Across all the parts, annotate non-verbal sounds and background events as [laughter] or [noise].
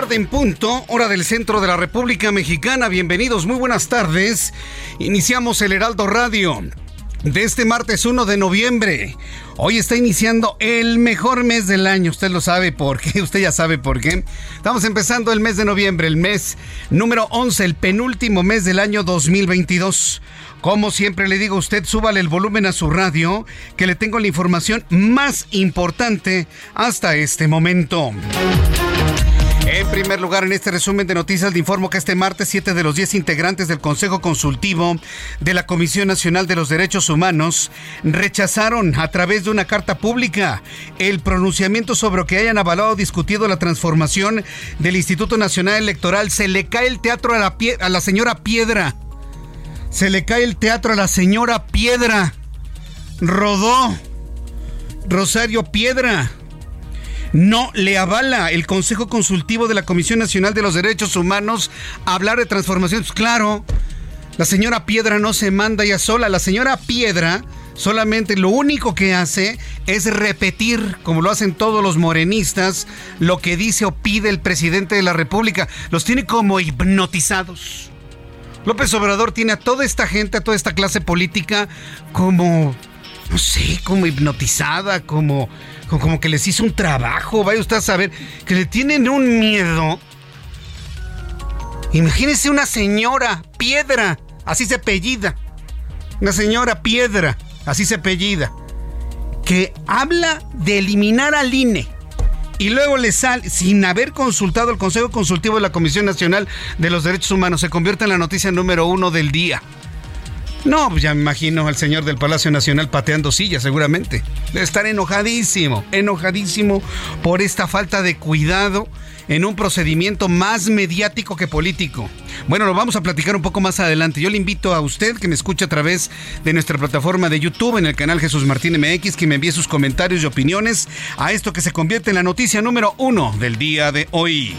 Tarde en punto, hora del centro de la República Mexicana. Bienvenidos, muy buenas tardes. Iniciamos el Heraldo Radio de este martes 1 de noviembre. Hoy está iniciando el mejor mes del año, usted lo sabe por qué, [laughs] usted ya sabe por qué. Estamos empezando el mes de noviembre, el mes número 11, el penúltimo mes del año 2022. Como siempre le digo a usted, súbale el volumen a su radio, que le tengo la información más importante hasta este momento. En primer lugar, en este resumen de noticias, le informo que este martes, siete de los diez integrantes del Consejo Consultivo de la Comisión Nacional de los Derechos Humanos rechazaron a través de una carta pública el pronunciamiento sobre que hayan avalado o discutido la transformación del Instituto Nacional Electoral. Se le cae el teatro a la, a la señora Piedra. Se le cae el teatro a la señora Piedra. Rodó. Rosario Piedra no le avala el Consejo Consultivo de la Comisión Nacional de los Derechos Humanos hablar de transformaciones. Pues claro, la señora Piedra no se manda ya sola. La señora Piedra solamente lo único que hace es repetir, como lo hacen todos los morenistas, lo que dice o pide el presidente de la República. Los tiene como hipnotizados. López Obrador tiene a toda esta gente, a toda esta clase política como, no sé, como hipnotizada, como como que les hizo un trabajo, vaya usted a saber, que le tienen un miedo. Imagínese una señora piedra, así se apellida. Una señora piedra, así se apellida, que habla de eliminar al INE. Y luego le sale, sin haber consultado el Consejo Consultivo de la Comisión Nacional de los Derechos Humanos, se convierte en la noticia número uno del día. No, pues ya me imagino al señor del Palacio Nacional pateando sillas, seguramente. Debe estar enojadísimo, enojadísimo por esta falta de cuidado en un procedimiento más mediático que político. Bueno, lo vamos a platicar un poco más adelante. Yo le invito a usted que me escuche a través de nuestra plataforma de YouTube en el canal Jesús Martín MX que me envíe sus comentarios y opiniones a esto que se convierte en la noticia número uno del día de hoy.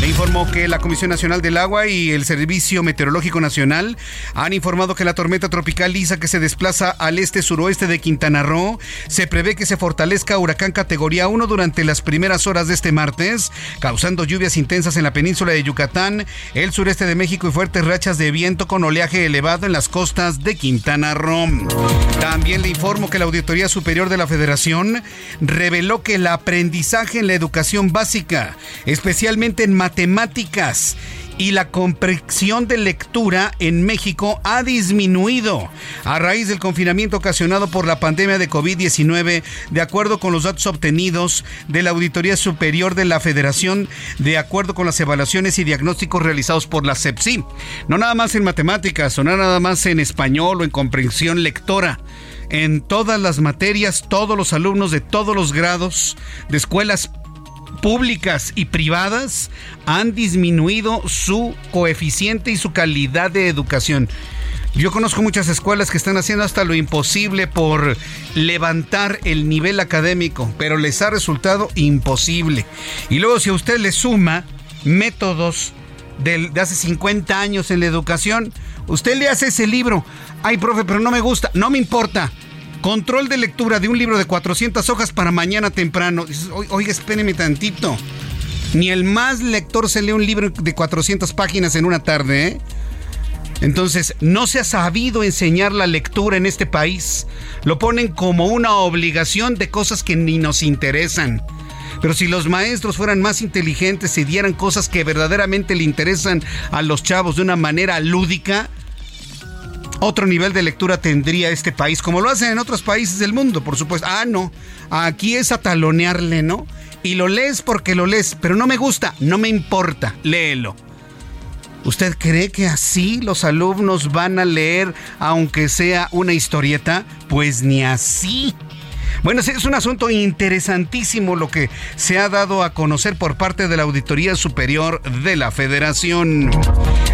Le informó que la Comisión Nacional del Agua y el Servicio Meteorológico Nacional han informado que la tormenta tropical Lisa que se desplaza al este-suroeste de Quintana Roo se prevé que se fortalezca huracán categoría 1 durante las primeras horas de este martes, causando lluvias intensas en la península de Yucatán, el sureste de México y fuertes rachas de viento con oleaje elevado en las costas de Quintana Roo. También le informo que la Auditoría Superior de la Federación reveló que el aprendizaje en la educación básica, especialmente en matemáticas, y la comprensión de lectura en México ha disminuido a raíz del confinamiento ocasionado por la pandemia de COVID-19, de acuerdo con los datos obtenidos de la Auditoría Superior de la Federación, de acuerdo con las evaluaciones y diagnósticos realizados por la CEPSI. No nada más en matemáticas, no nada más en español o en comprensión lectora en todas las materias, todos los alumnos de todos los grados de escuelas públicas y privadas han disminuido su coeficiente y su calidad de educación. Yo conozco muchas escuelas que están haciendo hasta lo imposible por levantar el nivel académico, pero les ha resultado imposible. Y luego si a usted le suma métodos de hace 50 años en la educación. Usted le hace ese libro. Ay, profe, pero no me gusta. No me importa. Control de lectura de un libro de 400 hojas para mañana temprano. Oiga, espéreme tantito. Ni el más lector se lee un libro de 400 páginas en una tarde, ¿eh? Entonces, no se ha sabido enseñar la lectura en este país. Lo ponen como una obligación de cosas que ni nos interesan. Pero si los maestros fueran más inteligentes y dieran cosas que verdaderamente le interesan a los chavos de una manera lúdica, otro nivel de lectura tendría este país, como lo hacen en otros países del mundo, por supuesto. Ah, no, aquí es atalonearle, ¿no? Y lo lees porque lo lees, pero no me gusta, no me importa, léelo. ¿Usted cree que así los alumnos van a leer aunque sea una historieta? Pues ni así. Bueno, es un asunto interesantísimo lo que se ha dado a conocer por parte de la Auditoría Superior de la Federación.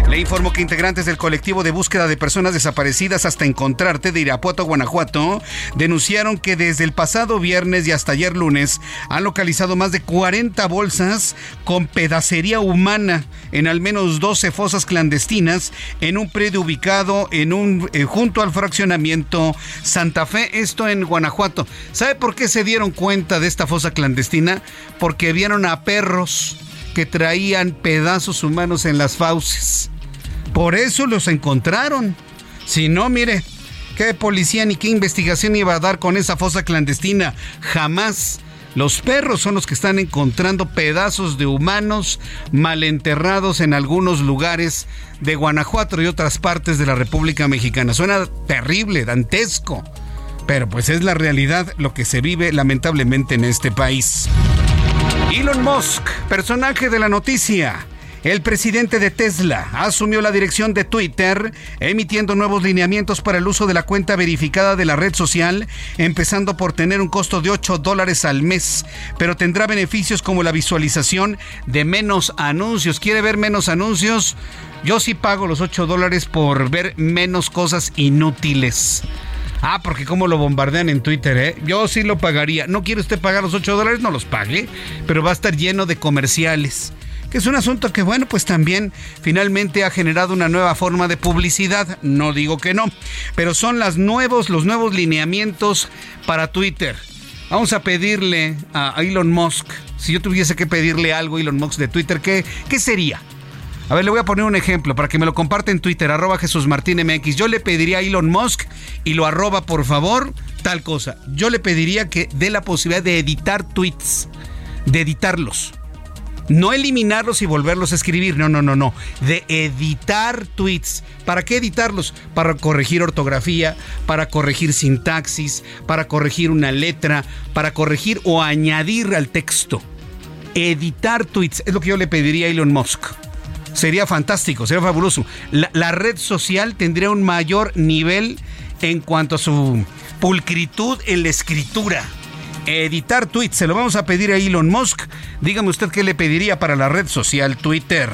Le informo que integrantes del colectivo de búsqueda de personas desaparecidas hasta encontrarte de Irapuato, Guanajuato, denunciaron que desde el pasado viernes y hasta ayer lunes han localizado más de 40 bolsas con pedacería humana en al menos 12 fosas clandestinas en un predio ubicado en un eh, junto al fraccionamiento Santa Fe, esto en Guanajuato. ¿Sabe por qué se dieron cuenta de esta fosa clandestina? Porque vieron a perros que traían pedazos humanos en las fauces. Por eso los encontraron. Si no, mire, qué policía ni qué investigación iba a dar con esa fosa clandestina. Jamás. Los perros son los que están encontrando pedazos de humanos mal enterrados en algunos lugares de Guanajuato y otras partes de la República Mexicana. Suena terrible, dantesco. Pero pues es la realidad lo que se vive lamentablemente en este país. Elon Musk, personaje de la noticia. El presidente de Tesla asumió la dirección de Twitter, emitiendo nuevos lineamientos para el uso de la cuenta verificada de la red social, empezando por tener un costo de 8 dólares al mes, pero tendrá beneficios como la visualización de menos anuncios. ¿Quiere ver menos anuncios? Yo sí pago los 8 dólares por ver menos cosas inútiles. Ah, porque como lo bombardean en Twitter, ¿eh? Yo sí lo pagaría. ¿No quiere usted pagar los 8 dólares? No los pague, pero va a estar lleno de comerciales. Que es un asunto que, bueno, pues también finalmente ha generado una nueva forma de publicidad. No digo que no, pero son las nuevos, los nuevos lineamientos para Twitter. Vamos a pedirle a Elon Musk, si yo tuviese que pedirle algo a Elon Musk de Twitter, ¿qué, qué sería? A ver, le voy a poner un ejemplo para que me lo comparte en Twitter, arroba Jesús Martín MX. Yo le pediría a Elon Musk y lo arroba, por favor, tal cosa. Yo le pediría que dé la posibilidad de editar tweets, de editarlos. No eliminarlos y volverlos a escribir, no, no, no, no. De editar tweets. ¿Para qué editarlos? Para corregir ortografía, para corregir sintaxis, para corregir una letra, para corregir o añadir al texto. Editar tweets es lo que yo le pediría a Elon Musk sería fantástico, sería fabuloso. La, red social tendría un mayor nivel en cuanto a su pulcritud en la escritura. Editar tweets, se lo vamos a pedir a Elon Musk. Dígame usted qué le pediría para la red social Twitter.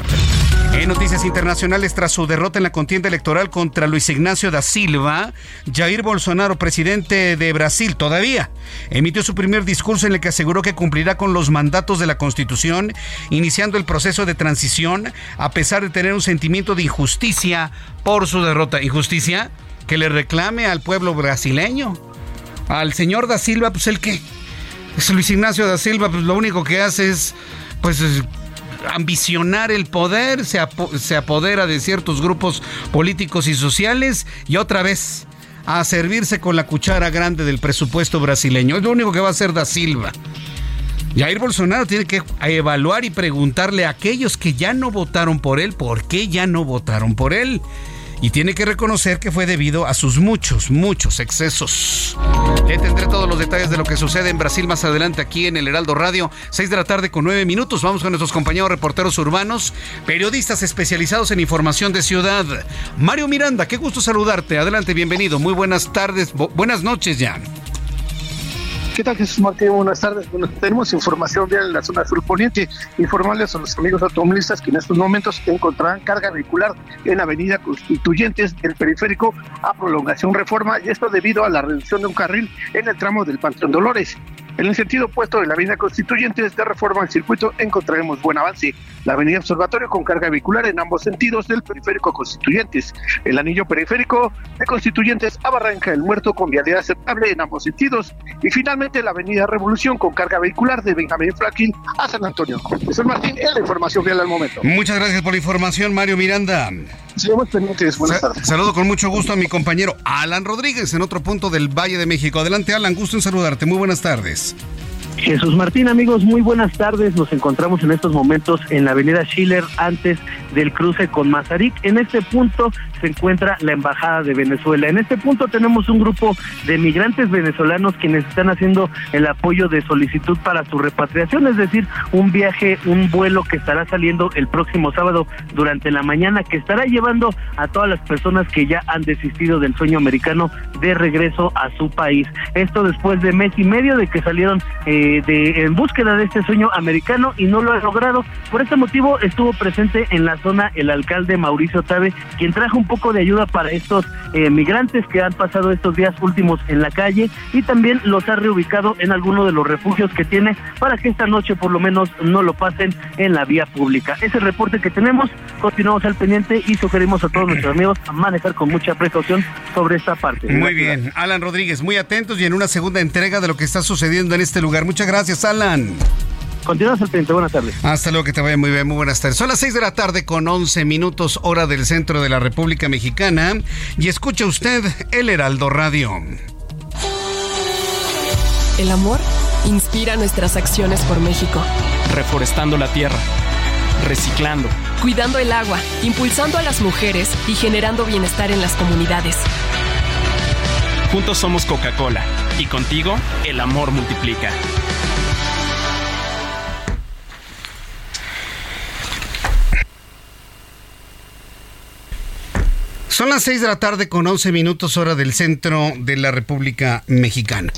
En noticias internacionales, tras su derrota en la contienda electoral contra Luis Ignacio da Silva, Jair Bolsonaro, presidente de Brasil, todavía emitió su primer discurso en el que aseguró que cumplirá con los mandatos de la Constitución, iniciando el proceso de transición, a pesar de tener un sentimiento de injusticia por su derrota. ¿Injusticia? Que le reclame al pueblo brasileño. Al señor da Silva, pues el qué. Luis Ignacio da Silva, pues lo único que hace es, pues ambicionar el poder, se, se apodera de ciertos grupos políticos y sociales y otra vez a servirse con la cuchara grande del presupuesto brasileño. Es lo único que va a hacer Da Silva. Jair Bolsonaro tiene que evaluar y preguntarle a aquellos que ya no votaron por él por qué ya no votaron por él y tiene que reconocer que fue debido a sus muchos, muchos excesos. Le tendré todos los detalles de lo que sucede en Brasil más adelante aquí en el Heraldo Radio, 6 de la tarde con 9 minutos. Vamos con nuestros compañeros reporteros urbanos, periodistas especializados en información de ciudad. Mario Miranda, qué gusto saludarte. Adelante, bienvenido. Muy buenas tardes, buenas noches ya. ¿Qué tal Jesús Martín? Buenas tardes. Bueno, tenemos información vial en la zona sur poniente. Informarles a los amigos automovilistas que en estos momentos encontrarán carga vehicular en Avenida Constituyentes del periférico a prolongación reforma y esto debido a la reducción de un carril en el tramo del Panteón Dolores. En el sentido opuesto de la avenida Constituyentes de Reforma al circuito encontraremos buen avance. La avenida Observatorio con carga vehicular en ambos sentidos del periférico Constituyentes. El anillo periférico de Constituyentes a Barranca del Muerto con vialidad aceptable en ambos sentidos. Y finalmente la avenida Revolución con carga vehicular de Benjamín Franklin a San Antonio. Jesús Martín, es la información vial al momento. Muchas gracias por la información, Mario Miranda. Sigamos pendientes. Buenas tardes. Saludo con mucho gusto a mi compañero Alan Rodríguez en otro punto del Valle de México. Adelante, Alan, gusto en saludarte. Muy buenas tardes. Peace. Jesús Martín, amigos, muy buenas tardes. Nos encontramos en estos momentos en la avenida Schiller antes del cruce con Mazarik. En este punto se encuentra la Embajada de Venezuela. En este punto tenemos un grupo de migrantes venezolanos quienes están haciendo el apoyo de solicitud para su repatriación, es decir, un viaje, un vuelo que estará saliendo el próximo sábado durante la mañana, que estará llevando a todas las personas que ya han desistido del sueño americano de regreso a su país. Esto después de mes y medio de que salieron eh, en búsqueda de este sueño americano y no lo ha logrado. Por este motivo estuvo presente en la zona el alcalde Mauricio Tabe, quien trajo un poco de ayuda para estos eh, migrantes que han pasado estos días últimos en la calle y también los ha reubicado en alguno de los refugios que tiene para que esta noche por lo menos no lo pasen en la vía pública. Ese reporte que tenemos, continuamos al pendiente y sugerimos a todos nuestros amigos a manejar con mucha precaución sobre esta parte. Muy bien, Alan Rodríguez, muy atentos y en una segunda entrega de lo que está sucediendo en este lugar. Muchas gracias, Alan. Continuamos al pendiente. Buenas tardes. Hasta luego, que te vaya muy bien. Muy buenas tardes. Son las 6 de la tarde con 11 minutos hora del centro de la República Mexicana. Y escucha usted El Heraldo Radio. El amor inspira nuestras acciones por México. Reforestando la tierra. Reciclando. Cuidando el agua. Impulsando a las mujeres y generando bienestar en las comunidades. Juntos somos Coca-Cola. Y contigo, el amor multiplica. Son las 6 de la tarde con 11 minutos hora del centro de la República Mexicana.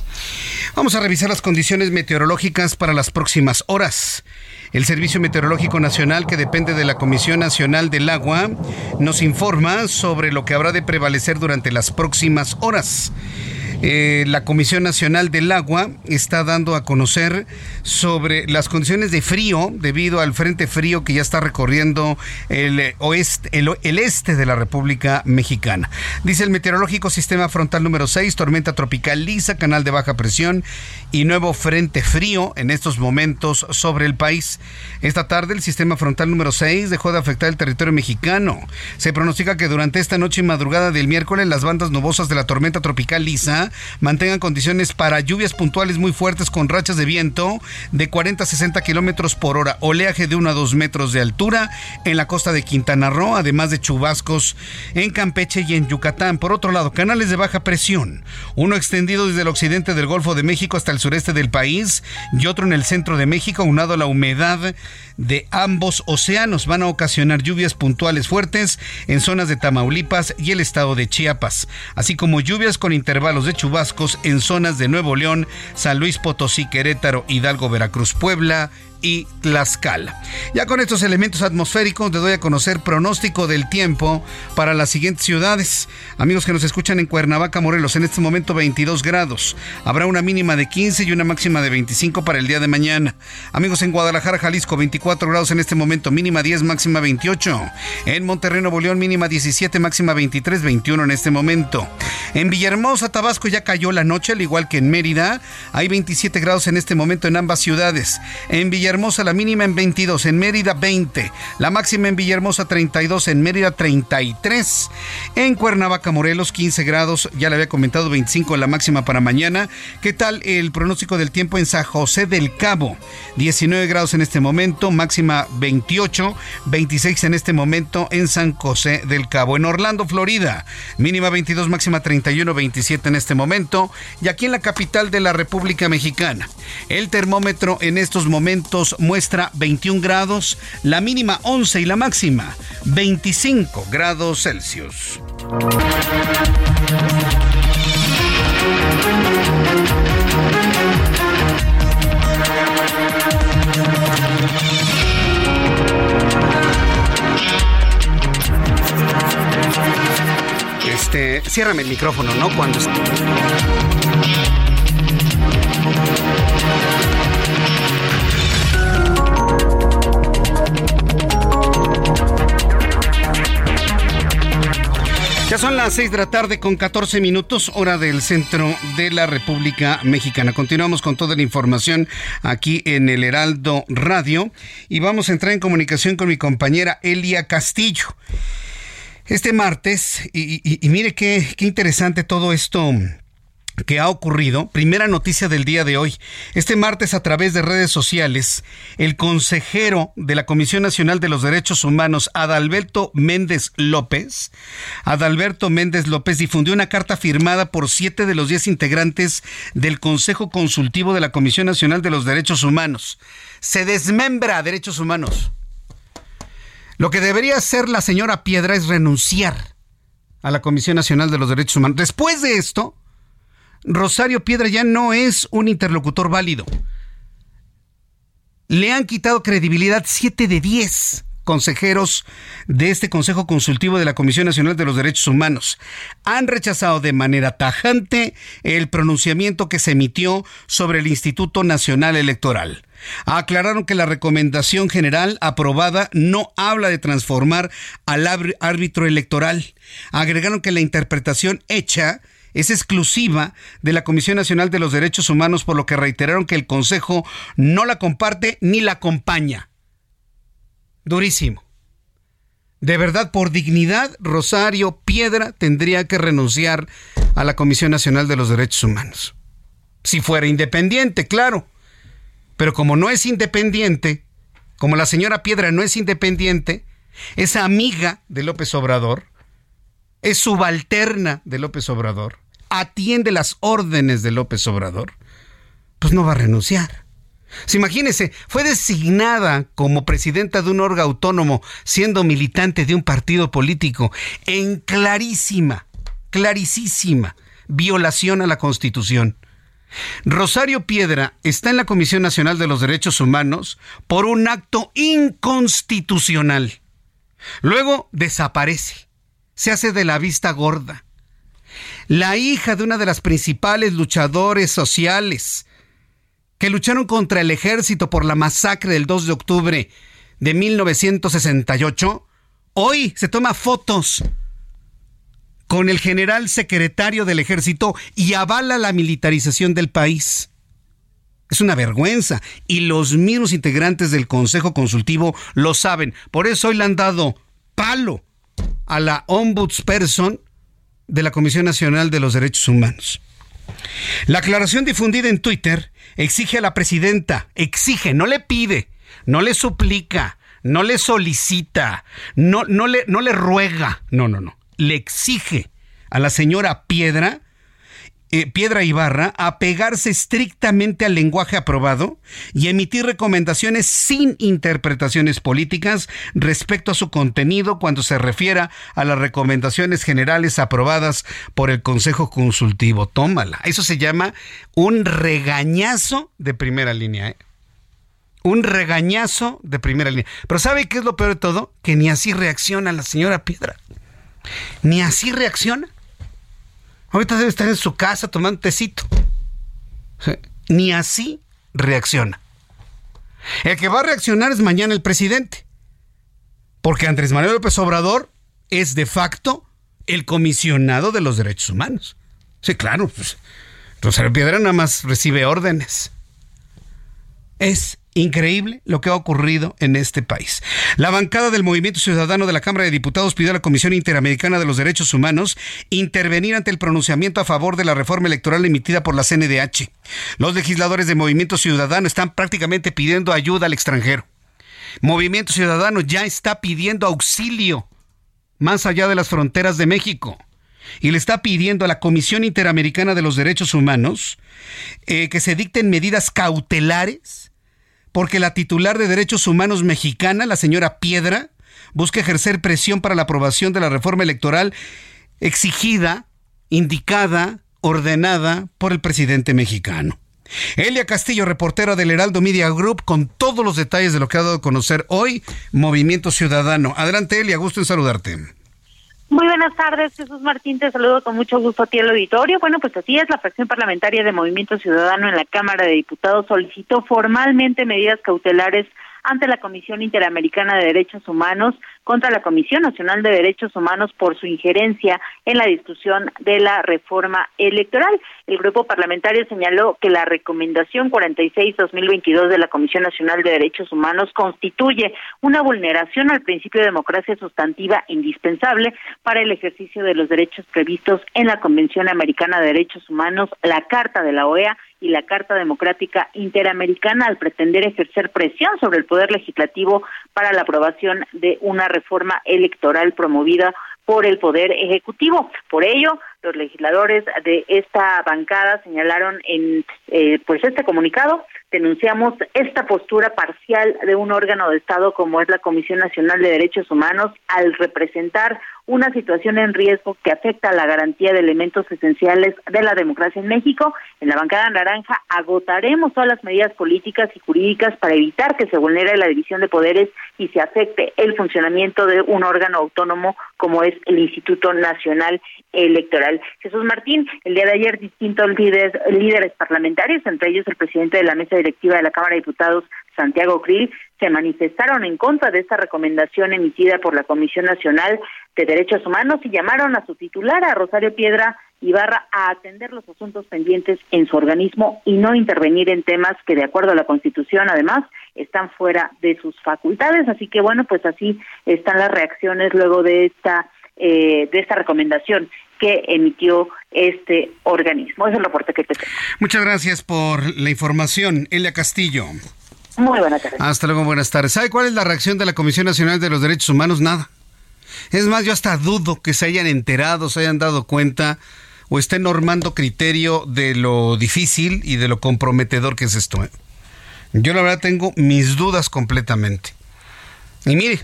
Vamos a revisar las condiciones meteorológicas para las próximas horas. El Servicio Meteorológico Nacional, que depende de la Comisión Nacional del Agua, nos informa sobre lo que habrá de prevalecer durante las próximas horas. Eh, la Comisión Nacional del Agua está dando a conocer sobre las condiciones de frío debido al frente frío que ya está recorriendo el oeste, el, este de la República Mexicana. Dice el meteorológico sistema frontal número 6, tormenta tropical lisa, canal de baja presión y nuevo frente frío en estos momentos sobre el país. Esta tarde el sistema frontal número 6 dejó de afectar el territorio mexicano. Se pronostica que durante esta noche y madrugada del miércoles las bandas nubosas de la tormenta tropical lisa mantengan condiciones para lluvias puntuales muy fuertes con rachas de viento de 40 a 60 kilómetros por hora, oleaje de 1 a 2 metros de altura en la costa de Quintana Roo, además de chubascos en Campeche y en Yucatán. Por otro lado, canales de baja presión, uno extendido desde el occidente del Golfo de México hasta el sureste del país y otro en el centro de México, unado a la humedad de ambos océanos. Van a ocasionar lluvias puntuales fuertes en zonas de Tamaulipas y el estado de Chiapas, así como lluvias con intervalos de chubascos en zonas de Nuevo León, San Luis Potosí, Querétaro, Hidalgo, Veracruz, Puebla y Tlaxcala. Ya con estos elementos atmosféricos te doy a conocer pronóstico del tiempo para las siguientes ciudades. Amigos que nos escuchan en Cuernavaca, Morelos, en este momento 22 grados. Habrá una mínima de 15 y una máxima de 25 para el día de mañana. Amigos en Guadalajara, Jalisco, 24 grados en este momento, mínima 10, máxima 28. En Monterrey, Nuevo León, mínima 17, máxima 23, 21 en este momento. En Villahermosa, Tabasco ya cayó la noche, al igual que en Mérida. Hay 27 grados en este momento en ambas ciudades. En Villahermosa la mínima en 22, en Mérida 20, la máxima en Villahermosa 32, en Mérida 33, en Cuernavaca Morelos 15 grados, ya le había comentado 25 la máxima para mañana. ¿Qué tal el pronóstico del tiempo en San José del Cabo? 19 grados en este momento, máxima 28, 26 en este momento en San José del Cabo. En Orlando, Florida, mínima 22, máxima 31, 27 en este momento. Y aquí en la capital de la República Mexicana, el termómetro en estos momentos muestra 21 grados, la mínima 11 y la máxima 25 grados Celsius. Este, ciérrame el micrófono, ¿no? Cuando Son las 6 de la tarde con 14 minutos, hora del centro de la República Mexicana. Continuamos con toda la información aquí en el Heraldo Radio y vamos a entrar en comunicación con mi compañera Elia Castillo. Este martes, y, mire qué, qué interesante todo esto que ha ocurrido. Primera noticia del día de hoy. Este martes a través de redes sociales, el consejero de la Comisión Nacional de los Derechos Humanos, Adalberto Méndez López, Adalberto Méndez López difundió una carta firmada por siete de los diez integrantes del Consejo Consultivo de la Comisión Nacional de los Derechos Humanos. Se desmembra a derechos humanos. Lo que debería hacer la señora Piedra es renunciar a la Comisión Nacional de los Derechos Humanos. Después de esto, Rosario Piedra ya no es un interlocutor válido. Le han quitado credibilidad 7 de 10 consejeros de este Consejo Consultivo de la Comisión Nacional de los Derechos Humanos. Han rechazado de manera tajante el pronunciamiento que se emitió sobre el Instituto Nacional Electoral. Aclararon que la recomendación general aprobada no habla de transformar al árbitro electoral. Agregaron que la interpretación hecha es exclusiva de la Comisión Nacional de los Derechos Humanos, por lo que reiteraron que el Consejo no la comparte ni la acompaña. Durísimo. De verdad, por dignidad, Rosario Piedra tendría que renunciar a la Comisión Nacional de los Derechos Humanos. Si fuera independiente, claro. Pero como no es independiente, como la señora Piedra no es independiente, es amiga de López Obrador, es subalterna de López Obrador, atiende las órdenes de López Obrador, pues no va a renunciar. Se imagínese, fue designada como presidenta de un órgano autónomo, siendo militante de un partido político, en clarísima, clarísima violación a la Constitución. Rosario Piedra está en la Comisión Nacional de los Derechos Humanos por un acto inconstitucional. Luego desaparece, se hace de la vista gorda la hija de una de las principales luchadores sociales que lucharon contra el ejército por la masacre del 2 de octubre de 1968, hoy se toma fotos con el general secretario del ejército y avala la militarización del país. Es una vergüenza y los mismos integrantes del Consejo Consultivo lo saben. Por eso hoy le han dado palo a la ombudsperson de la Comisión Nacional de los Derechos Humanos. La aclaración difundida en Twitter exige a la presidenta, exige, no le pide, no le suplica, no le solicita, no, no, le, no le ruega, no, no, no, le exige a la señora Piedra eh, Piedra Ibarra apegarse estrictamente al lenguaje aprobado y emitir recomendaciones sin interpretaciones políticas respecto a su contenido cuando se refiera a las recomendaciones generales aprobadas por el Consejo Consultivo. Tómala. Eso se llama un regañazo de primera línea. ¿eh? Un regañazo de primera línea. Pero ¿sabe qué es lo peor de todo? Que ni así reacciona la señora Piedra. Ni así reacciona. Ahorita debe estar en su casa tomando tecito. Ni así reacciona. El que va a reaccionar es mañana el presidente. Porque Andrés Manuel López Obrador es de facto el comisionado de los derechos humanos. Sí, claro. Pues, Rosario Piedra nada más recibe órdenes. Es Increíble lo que ha ocurrido en este país. La bancada del Movimiento Ciudadano de la Cámara de Diputados pidió a la Comisión Interamericana de los Derechos Humanos intervenir ante el pronunciamiento a favor de la reforma electoral emitida por la CNDH. Los legisladores de Movimiento Ciudadano están prácticamente pidiendo ayuda al extranjero. Movimiento Ciudadano ya está pidiendo auxilio más allá de las fronteras de México y le está pidiendo a la Comisión Interamericana de los Derechos Humanos eh, que se dicten medidas cautelares porque la titular de Derechos Humanos mexicana, la señora Piedra, busca ejercer presión para la aprobación de la reforma electoral exigida, indicada, ordenada por el presidente mexicano. Elia Castillo, reportera del Heraldo Media Group, con todos los detalles de lo que ha dado a conocer hoy Movimiento Ciudadano. Adelante, Elia, gusto en saludarte. Muy buenas tardes, Jesús Martín, te saludo con mucho gusto a ti el auditorio. Bueno, pues así es, la fracción parlamentaria de Movimiento Ciudadano en la Cámara de Diputados solicitó formalmente medidas cautelares ante la Comisión Interamericana de Derechos Humanos contra la Comisión Nacional de Derechos Humanos por su injerencia en la discusión de la reforma electoral. El grupo parlamentario señaló que la recomendación 46-2022 de la Comisión Nacional de Derechos Humanos constituye una vulneración al principio de democracia sustantiva indispensable para el ejercicio de los derechos previstos en la Convención Americana de Derechos Humanos, la Carta de la OEA y la Carta Democrática Interamericana al pretender ejercer presión sobre el Poder Legislativo para la aprobación de una reforma electoral promovida por el Poder Ejecutivo. Por ello, los legisladores de esta bancada señalaron en eh, pues este comunicado denunciamos esta postura parcial de un órgano de Estado como es la Comisión Nacional de Derechos Humanos al representar una situación en riesgo que afecta a la garantía de elementos esenciales de la democracia en México. En la bancada naranja agotaremos todas las medidas políticas y jurídicas para evitar que se vulnere la división de poderes y se afecte el funcionamiento de un órgano autónomo como es el Instituto Nacional Electoral. Jesús Martín, el día de ayer distintos líderes, líderes parlamentarios, entre ellos el presidente de la mesa directiva de la Cámara de Diputados, Santiago Krill, se manifestaron en contra de esta recomendación emitida por la Comisión Nacional de Derechos Humanos y llamaron a su titular, a Rosario Piedra Ibarra, a atender los asuntos pendientes en su organismo y no intervenir en temas que, de acuerdo a la Constitución, además, están fuera de sus facultades. Así que, bueno, pues así están las reacciones luego de esta eh, de esta recomendación que emitió este organismo. Es el reporte que te tengo. Muchas gracias por la información. Elia Castillo. Muy buenas tardes. Hasta luego, buenas tardes. ¿Sabe cuál es la reacción de la Comisión Nacional de los Derechos Humanos? Nada. Es más, yo hasta dudo que se hayan enterado, se hayan dado cuenta o estén normando criterio de lo difícil y de lo comprometedor que es esto. ¿eh? Yo la verdad tengo mis dudas completamente. Y mire,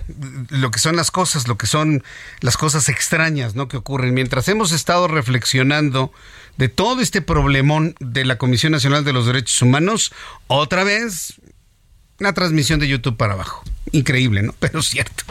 lo que son las cosas, lo que son las cosas extrañas, ¿no? Que ocurren. Mientras hemos estado reflexionando de todo este problemón de la Comisión Nacional de los Derechos Humanos, otra vez la transmisión de YouTube para abajo. Increíble, ¿no? [laughs] Pero cierto.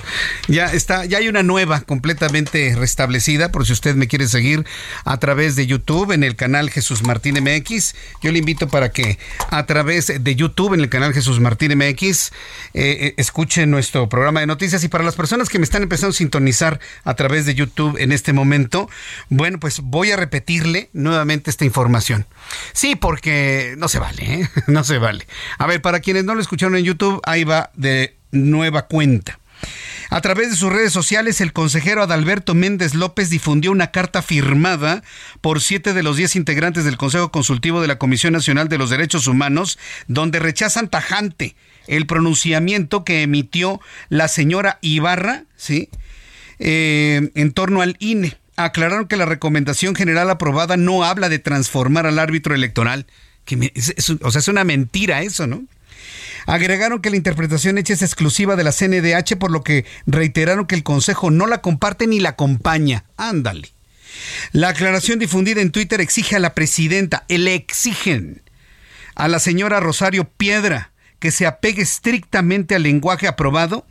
Ya está, ya hay una nueva completamente restablecida, por si usted me quiere seguir a través de YouTube en el canal Jesús Martín MX. Yo le invito para que a través de YouTube en el canal Jesús Martín MX eh, eh, escuchen nuestro programa de noticias. Y para las personas que me están empezando a sintonizar a través de YouTube en este momento, bueno, pues voy a repetirle nuevamente esta información. Sí, porque no se vale, ¿eh? [laughs] no se vale. A ver, para quienes no lo escucharon en YouTube, ahí va de nueva cuenta. A través de sus redes sociales, el consejero Adalberto Méndez López difundió una carta firmada por siete de los diez integrantes del Consejo Consultivo de la Comisión Nacional de los Derechos Humanos, donde rechazan tajante el pronunciamiento que emitió la señora Ibarra, ¿sí? Eh, en torno al INE. Aclararon que la recomendación general aprobada no habla de transformar al árbitro electoral. Que o sea, es una mentira eso, ¿no? Agregaron que la interpretación hecha es exclusiva de la CNDH, por lo que reiteraron que el Consejo no la comparte ni la acompaña. Ándale. La aclaración difundida en Twitter exige a la presidenta, le exigen a la señora Rosario Piedra que se apegue estrictamente al lenguaje aprobado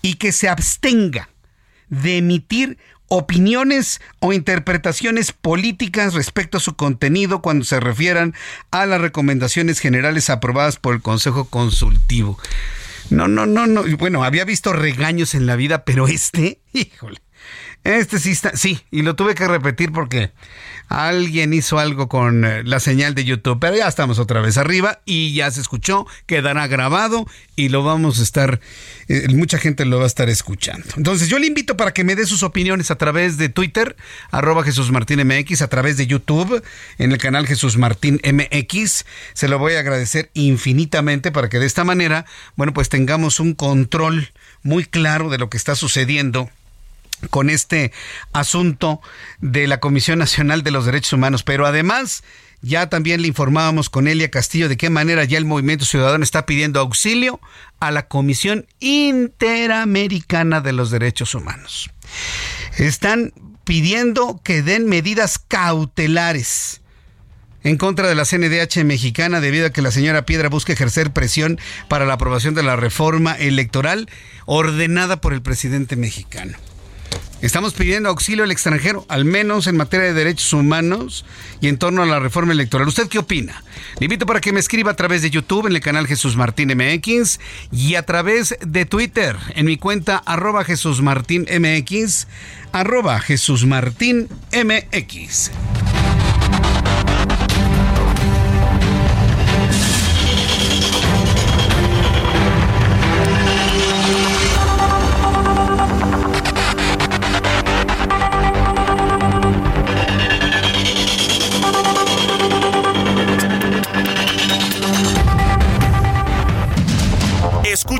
y que se abstenga de emitir opiniones o interpretaciones políticas respecto a su contenido cuando se refieran a las recomendaciones generales aprobadas por el Consejo Consultivo. No, no, no, no. Bueno, había visto regaños en la vida, pero este, [laughs] híjole. Este sí está, sí, y lo tuve que repetir porque alguien hizo algo con eh, la señal de YouTube, pero ya estamos otra vez arriba y ya se escuchó, quedará grabado y lo vamos a estar, eh, mucha gente lo va a estar escuchando. Entonces yo le invito para que me dé sus opiniones a través de Twitter, arroba Jesús Martín MX, a través de YouTube, en el canal Jesús Martín MX. Se lo voy a agradecer infinitamente para que de esta manera, bueno, pues tengamos un control muy claro de lo que está sucediendo con este asunto de la Comisión Nacional de los Derechos Humanos. Pero además, ya también le informábamos con Elia Castillo de qué manera ya el Movimiento Ciudadano está pidiendo auxilio a la Comisión Interamericana de los Derechos Humanos. Están pidiendo que den medidas cautelares en contra de la CNDH mexicana debido a que la señora Piedra busca ejercer presión para la aprobación de la reforma electoral ordenada por el presidente mexicano. Estamos pidiendo auxilio al extranjero, al menos en materia de derechos humanos y en torno a la reforma electoral. ¿Usted qué opina? Le invito para que me escriba a través de YouTube en el canal Jesús Martín MX y a través de Twitter en mi cuenta arroba Jesús Martín MX, arroba Jesús Martín MX.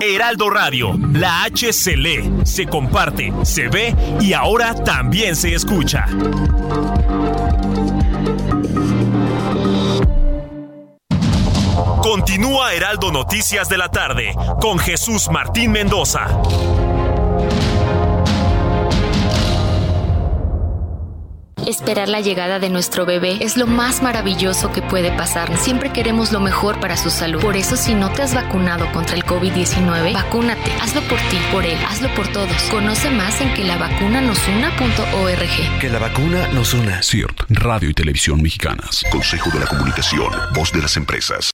Heraldo Radio, la H se lee, se comparte, se ve y ahora también se escucha. Continúa Heraldo Noticias de la tarde con Jesús Martín Mendoza. Esperar la llegada de nuestro bebé es lo más maravilloso que puede pasar. Siempre queremos lo mejor para su salud. Por eso, si no te has vacunado contra el COVID-19, vacúnate. Hazlo por ti, por él, hazlo por todos. Conoce más en que la vacuna nos una.org. Que la vacuna nos una. CIRT, Radio y Televisión Mexicanas. Consejo de la Comunicación, voz de las empresas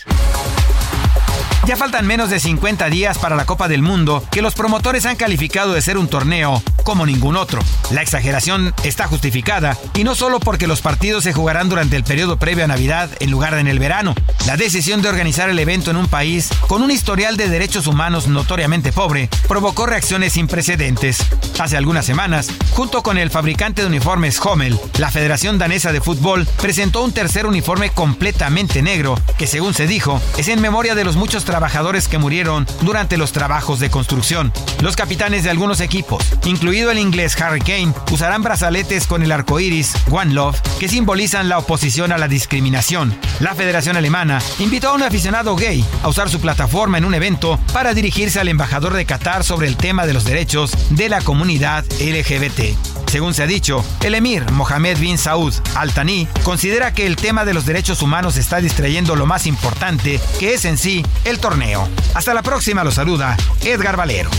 Ya faltan menos de 50 días para la Copa del Mundo, que los promotores han calificado de ser un torneo como ningún otro. La exageración está justificada, y no solo porque los partidos se jugarán durante el periodo previo a Navidad en lugar de en el verano. La decisión de organizar el evento en un país con un historial de derechos humanos notoriamente pobre provocó reacciones sin precedentes. Hace algunas semanas, junto con el fabricante de uniformes Hommel, la Federación Danesa de Fútbol presentó un tercer uniforme completamente negro, que según se dijo, es en memoria de los muchos trabajadores que murieron durante los trabajos de construcción. Los capitanes de algunos equipos, incluido el inglés Harry Kane, usarán brazaletes con el arco iris One Love que simbolizan la oposición a la discriminación. La Federación Alemana invitó a un aficionado gay a usar su plataforma en un evento para dirigirse al embajador de Qatar sobre el tema de los derechos de la comunidad LGBT. Según se ha dicho, el emir Mohammed bin Saud Al Thani considera que el tema de los derechos humanos está distrayendo lo más importante, que es en sí el torneo. Hasta la próxima, lo saluda Edgar Valero.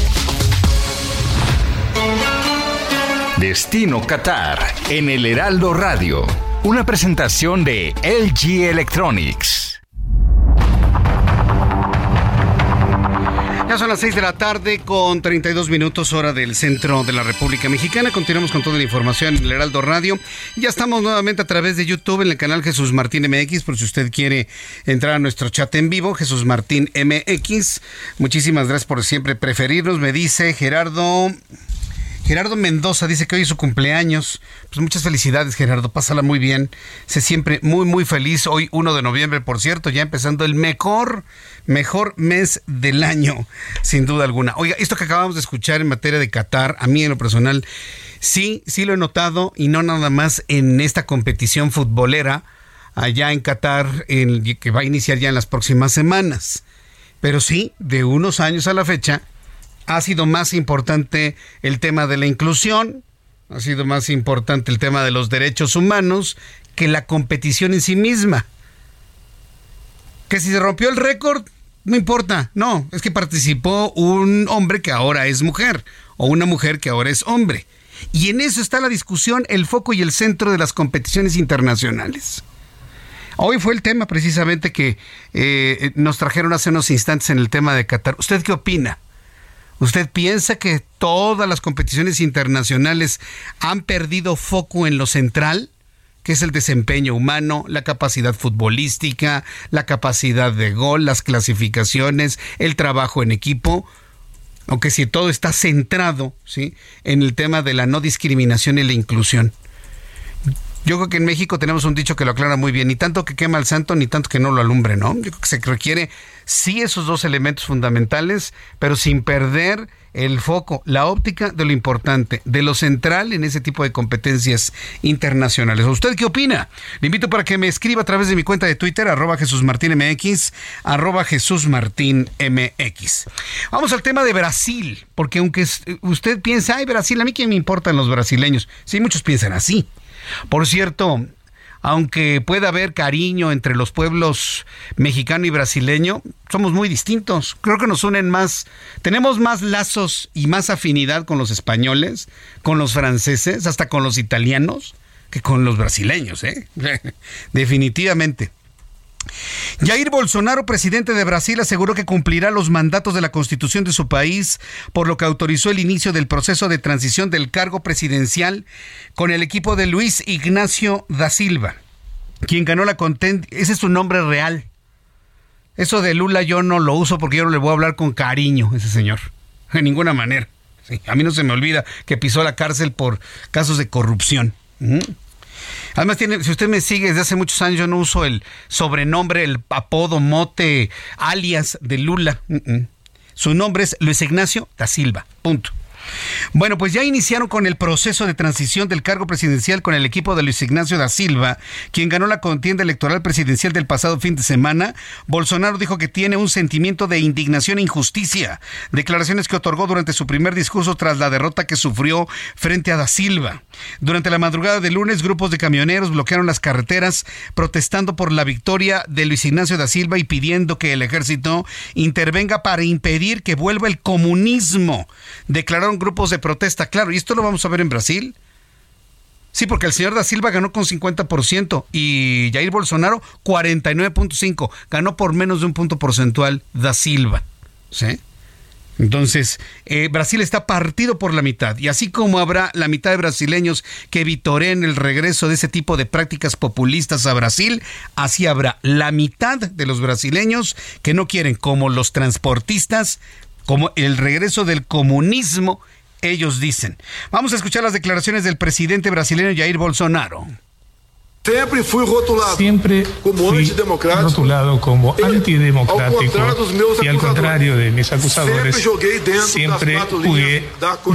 Destino Qatar en el Heraldo Radio. Una presentación de LG Electronics. Ya son las 6 de la tarde con 32 minutos hora del centro de la República Mexicana. Continuamos con toda la información en el Heraldo Radio. Ya estamos nuevamente a través de YouTube en el canal Jesús Martín MX por si usted quiere entrar a nuestro chat en vivo, Jesús Martín MX. Muchísimas gracias por siempre preferirnos. Me dice Gerardo Gerardo Mendoza dice que hoy es su cumpleaños. Pues muchas felicidades, Gerardo. Pásala muy bien. Sé siempre muy, muy feliz. Hoy, 1 de noviembre, por cierto, ya empezando el mejor, mejor mes del año, sin duda alguna. Oiga, esto que acabamos de escuchar en materia de Qatar, a mí en lo personal, sí, sí lo he notado y no nada más en esta competición futbolera allá en Qatar, en, que va a iniciar ya en las próximas semanas. Pero sí, de unos años a la fecha, ha sido más importante el tema de la inclusión, ha sido más importante el tema de los derechos humanos que la competición en sí misma. Que si se rompió el récord, no importa, no, es que participó un hombre que ahora es mujer o una mujer que ahora es hombre. Y en eso está la discusión, el foco y el centro de las competiciones internacionales. Hoy fue el tema precisamente que eh, nos trajeron hace unos instantes en el tema de Qatar. ¿Usted qué opina? ¿Usted piensa que todas las competiciones internacionales han perdido foco en lo central? que es el desempeño humano, la capacidad futbolística, la capacidad de gol, las clasificaciones, el trabajo en equipo, aunque si todo está centrado ¿sí? en el tema de la no discriminación y la inclusión. Yo creo que en México tenemos un dicho que lo aclara muy bien, ni tanto que quema al santo, ni tanto que no lo alumbre, ¿no? Yo creo que se requiere sí esos dos elementos fundamentales, pero sin perder el foco, la óptica de lo importante, de lo central en ese tipo de competencias internacionales. ¿Usted qué opina? Le invito para que me escriba a través de mi cuenta de Twitter, arroba Jesús Martín MX, arroba. Vamos al tema de Brasil, porque aunque usted piensa, ay, Brasil, a mí qué me importan los brasileños. Sí, muchos piensan así. Por cierto, aunque pueda haber cariño entre los pueblos mexicano y brasileño, somos muy distintos. Creo que nos unen más, tenemos más lazos y más afinidad con los españoles, con los franceses, hasta con los italianos, que con los brasileños, ¿eh? [laughs] Definitivamente. Jair Bolsonaro, presidente de Brasil, aseguró que cumplirá los mandatos de la constitución de su país, por lo que autorizó el inicio del proceso de transición del cargo presidencial con el equipo de Luis Ignacio da Silva, quien ganó la contienda. Ese es su nombre real. Eso de Lula yo no lo uso porque yo no le voy a hablar con cariño a ese señor. De ninguna manera. a mí no se me olvida que pisó la cárcel por casos de corrupción. Además, tiene, si usted me sigue desde hace muchos años, yo no uso el sobrenombre, el apodo, mote, alias de Lula. Su nombre es Luis Ignacio da Silva. Punto. Bueno, pues ya iniciaron con el proceso de transición del cargo presidencial con el equipo de Luis Ignacio da Silva, quien ganó la contienda electoral presidencial del pasado fin de semana. Bolsonaro dijo que tiene un sentimiento de indignación e injusticia, declaraciones que otorgó durante su primer discurso tras la derrota que sufrió frente a da Silva. Durante la madrugada de lunes, grupos de camioneros bloquearon las carreteras protestando por la victoria de Luis Ignacio da Silva y pidiendo que el ejército intervenga para impedir que vuelva el comunismo. Declararon grupos de protesta, claro, y esto lo vamos a ver en Brasil. Sí, porque el señor da Silva ganó con 50% y Jair Bolsonaro 49.5%. Ganó por menos de un punto porcentual da Silva. ¿Sí? Entonces, eh, Brasil está partido por la mitad. Y así como habrá la mitad de brasileños que vitoren el regreso de ese tipo de prácticas populistas a Brasil, así habrá la mitad de los brasileños que no quieren, como los transportistas, como el regreso del comunismo, ellos dicen. Vamos a escuchar las declaraciones del presidente brasileño Jair Bolsonaro. Siempre fui rotulado Siempre como antidemocrático, rotulado como antidemocrático y al contrario de mis acusadores, siempre jugué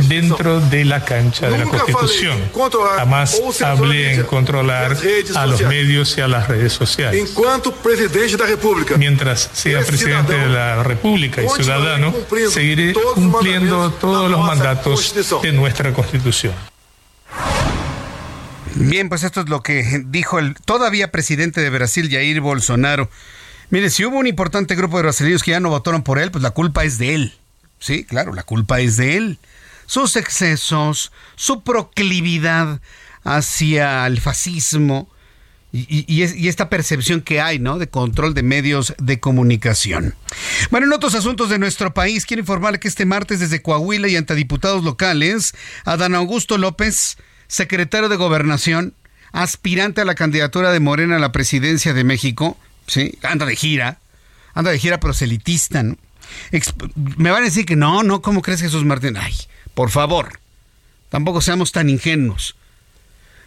dentro de la cancha de la Constitución. Jamás hablé en controlar a los medios y a las redes sociales. Mientras sea presidente de la República y ciudadano, seguiré cumpliendo todos los mandatos de nuestra Constitución. Bien, pues esto es lo que dijo el todavía presidente de Brasil, Jair Bolsonaro. Mire, si hubo un importante grupo de brasileños que ya no votaron por él, pues la culpa es de él. Sí, claro, la culpa es de él. Sus excesos, su proclividad hacia el fascismo y, esta percepción que hay, ¿no? De control de medios de comunicación. Bueno, en otros asuntos de nuestro país, quiero informarle que este martes desde Coahuila y ante diputados locales, Adán Augusto López secretario de Gobernación, aspirante a la candidatura de Morena a la presidencia de México, ¿sí? Anda de gira, anda de gira proselitista, ¿no? me van a decir que no, no, ¿cómo crees Jesús Martín? Ay, por favor, tampoco seamos tan ingenuos.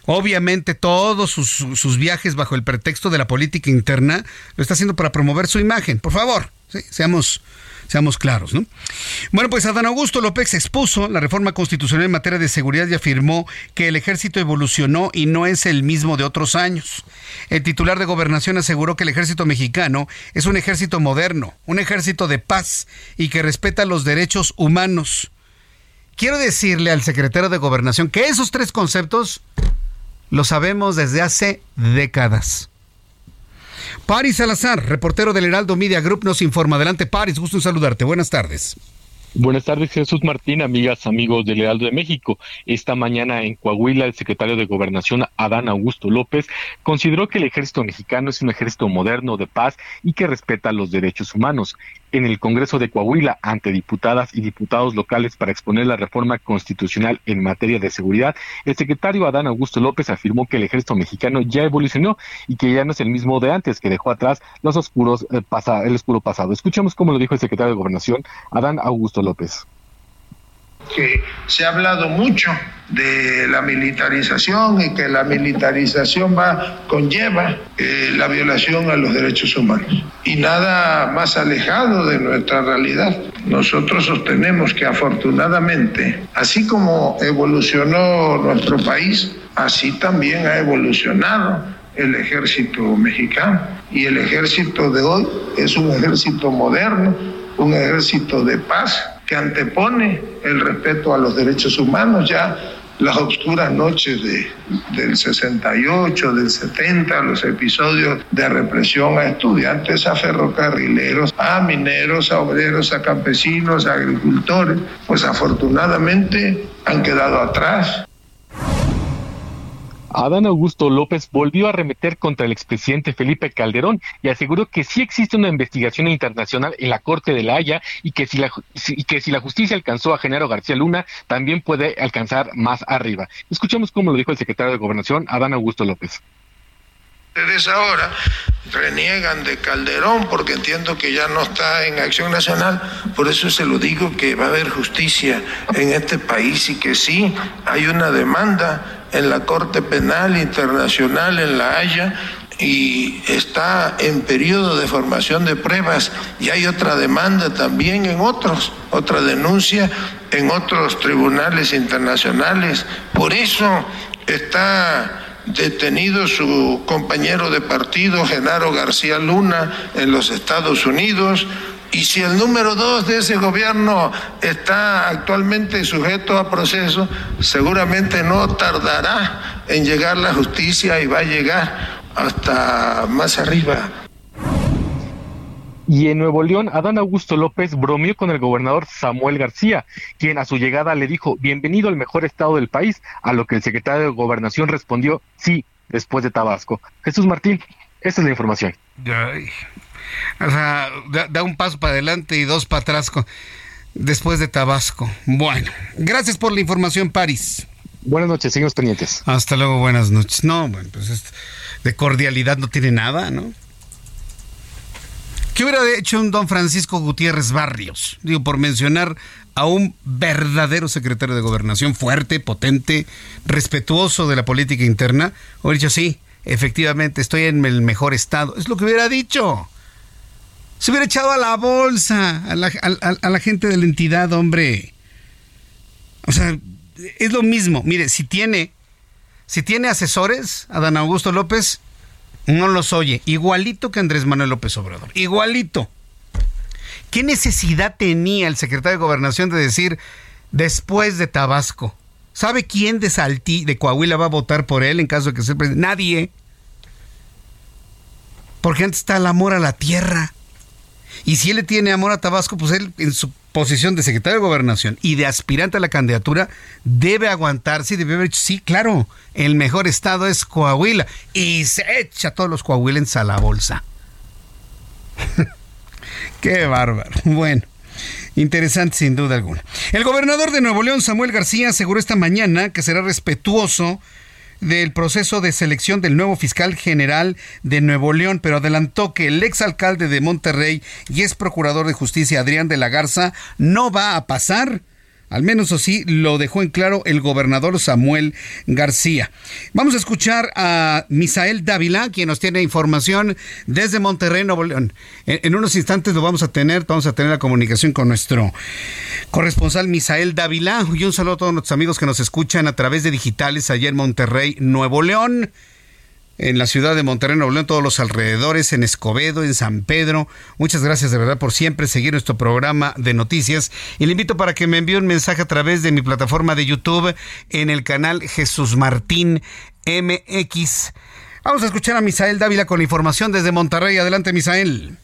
Obviamente todos sus, viajes bajo el pretexto de la política interna lo está haciendo para promover su imagen. Por favor, seamos, Seamos claros, ¿no? Bueno, pues Adán Augusto López expuso la reforma constitucional en materia de seguridad y afirmó que el ejército evolucionó y no es el mismo de otros años. El titular de gobernación aseguró que el ejército mexicano es un ejército moderno, un ejército de paz y que respeta los derechos humanos. Quiero decirle al secretario de gobernación que esos tres conceptos los sabemos desde hace décadas. Paris Salazar, reportero del Heraldo Media Group, nos informa. Adelante, Paris, gusto en saludarte. Buenas tardes. Buenas tardes, Jesús Martín, amigas, amigos del Heraldo de México. Esta mañana en Coahuila, el secretario de Gobernación, Adán Augusto López, consideró que el ejército mexicano es un ejército moderno de paz y que respeta los derechos humanos. En el Congreso de Coahuila, ante diputadas y diputados locales para exponer la reforma constitucional en materia de seguridad, el secretario Adán Augusto López afirmó que el ejército mexicano ya evolucionó y que ya no es el mismo de antes, que dejó atrás los oscuros eh, el oscuro pasado. Escuchemos cómo lo dijo el secretario de Gobernación, Adán Augusto López que se ha hablado mucho de la militarización y que la militarización va conlleva eh, la violación a los derechos humanos y nada más alejado de nuestra realidad. Nosotros sostenemos que afortunadamente, así como evolucionó nuestro país, así también ha evolucionado el ejército mexicano y el ejército de hoy es un ejército moderno, un ejército de paz que antepone el respeto a los derechos humanos. Ya las oscuras noches de, del 68, del 70, los episodios de represión a estudiantes, a ferrocarrileros, a mineros, a obreros, a campesinos, a agricultores, pues afortunadamente han quedado atrás. Adán Augusto López volvió a arremeter contra el expresidente Felipe Calderón y aseguró que sí existe una investigación internacional en la Corte de la Haya y que si la, que si la justicia alcanzó a Genaro García Luna, también puede alcanzar más arriba. Escuchemos cómo lo dijo el secretario de Gobernación, Adán Augusto López. Ustedes ahora reniegan de Calderón porque entiendo que ya no está en acción nacional, por eso se lo digo que va a haber justicia en este país y que sí hay una demanda en la Corte Penal Internacional en La Haya y está en periodo de formación de pruebas y hay otra demanda también en otros, otra denuncia en otros tribunales internacionales. Por eso está detenido su compañero de partido, Genaro García Luna, en los Estados Unidos. Y si el número dos de ese gobierno está actualmente sujeto a proceso, seguramente no tardará en llegar la justicia y va a llegar hasta más arriba. Y en Nuevo León, Adán Augusto López bromeó con el gobernador Samuel García, quien a su llegada le dijo, bienvenido al mejor estado del país, a lo que el secretario de Gobernación respondió, sí, después de Tabasco. Jesús Martín, esa es la información. O sea, da, un paso para adelante y dos para atrás después de Tabasco. Bueno, gracias por la información, París. Buenas noches, seguimos pendientes. Hasta luego, buenas noches. No, bueno, pues de cordialidad no tiene nada, ¿no? ¿Qué hubiera hecho un don Francisco Gutiérrez Barrios? Digo, por mencionar a un verdadero secretario de gobernación, fuerte, potente, respetuoso de la política interna. Hubiera dicho, sí, efectivamente, estoy en el mejor estado. Es lo que hubiera dicho. Se hubiera echado a la bolsa a la, gente de la entidad, hombre. O sea, es lo mismo. Mire, si tiene, si tiene asesores, Adán Augusto López, no los oye. Igualito que Andrés Manuel López Obrador. Igualito. ¿Qué necesidad tenía el secretario de Gobernación de decir después de Tabasco? ¿Sabe quién de Saltí, de Coahuila, va a votar por él en caso de que sea presidente? Nadie. Porque antes está el amor a la tierra. Y si él tiene amor a Tabasco, pues él en su posición de secretario de gobernación y de aspirante a la candidatura debe aguantarse y debe haber sí, claro, el mejor estado es Coahuila. Y se echa a todos los coahuilenses a la bolsa. [laughs] Qué bárbaro. Bueno. Interesante sin duda alguna. El gobernador de Nuevo León, Samuel García, aseguró esta mañana que será respetuoso del proceso de selección del nuevo fiscal general de Nuevo León, pero adelantó que el exalcalde de Monterrey y es procurador de justicia Adrián de la Garza no va a pasar al menos así lo dejó en claro el gobernador Samuel García. Vamos a escuchar a Misael Dávila, quien nos tiene información desde Monterrey, Nuevo León. En, unos instantes lo vamos a tener, vamos a tener la comunicación con nuestro corresponsal Misael Dávila. Y un saludo a todos nuestros amigos que nos escuchan a través de digitales allá en Monterrey, Nuevo León en la ciudad de Monterrey, Nuevo León, todos los alrededores, en Escobedo, en San Pedro. Muchas gracias de verdad por siempre seguir nuestro programa de noticias. Y le invito para que me envíe un mensaje a través de mi plataforma de YouTube en el canal Jesús Martín MX. Vamos a escuchar a Misael Dávila con la información desde Monterrey. Adelante, Misael.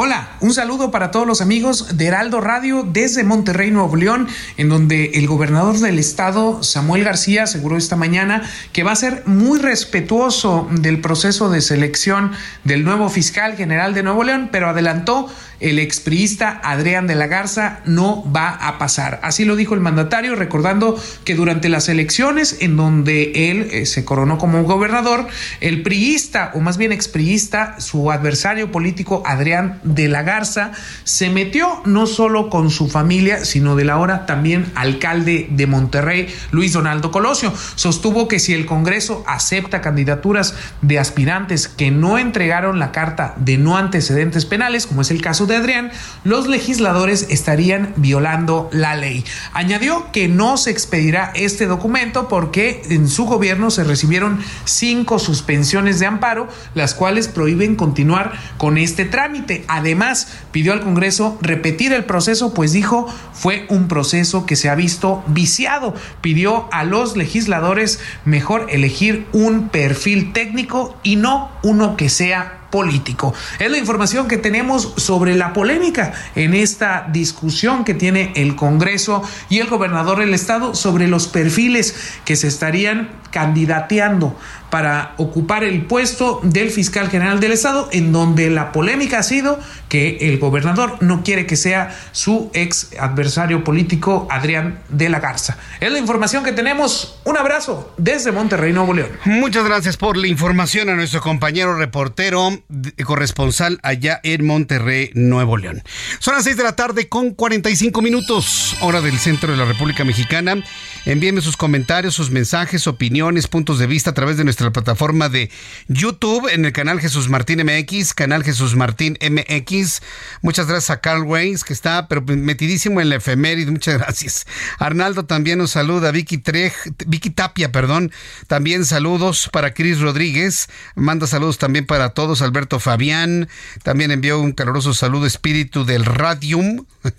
Hola, un saludo para todos los amigos de Heraldo Radio desde Monterrey, Nuevo León, en donde el gobernador del estado, Samuel García, aseguró esta mañana que va a ser muy respetuoso del proceso de selección del nuevo fiscal general de Nuevo León, pero adelantó el expriista Adrián de la Garza no va a pasar. Así lo dijo el mandatario, recordando que durante las elecciones en donde él eh, se coronó como gobernador, el priista, o más bien expriista, su adversario político Adrián de la Garza se metió no solo con su familia, sino de la hora también alcalde de Monterrey, Luis Donaldo Colosio. Sostuvo que si el Congreso acepta candidaturas de aspirantes que no entregaron la carta de no antecedentes penales, como es el caso de Adrián, los legisladores estarían violando la ley. Añadió que no se expedirá este documento porque en su gobierno se recibieron cinco suspensiones de amparo, las cuales prohíben continuar con este trámite. Además, pidió al Congreso repetir el proceso, pues dijo fue un proceso que se ha visto viciado. Pidió a los legisladores mejor elegir un perfil técnico y no uno que sea político. Es la información que tenemos sobre la polémica en esta discusión que tiene el Congreso y el gobernador del estado sobre los perfiles que se estarían candidateando para ocupar el puesto del fiscal general del estado, en donde la polémica ha sido que el gobernador no quiere que sea su ex adversario político Adrián de la Garza. Es la información que tenemos. Un abrazo desde Monterrey, Nuevo León. Muchas gracias por la información a nuestro compañero reportero corresponsal allá en Monterrey, Nuevo León. Son las 6 de la tarde con 45 minutos, hora del centro de la República Mexicana. Envíenme sus comentarios, sus mensajes, opiniones, puntos de vista a través de nuestra plataforma de YouTube en el canal Jesús Martín MX, canal Jesús Martín MX. Muchas gracias a Carl Weiss, que está pero metidísimo en la efeméride. Muchas gracias. Arnaldo también nos saluda. Vicky, Trej, Vicky Tapia, perdón. También saludos para Cris Rodríguez. Manda saludos también para todos. Alberto Fabián. También envió un caluroso saludo, Espíritu del Radium. [laughs]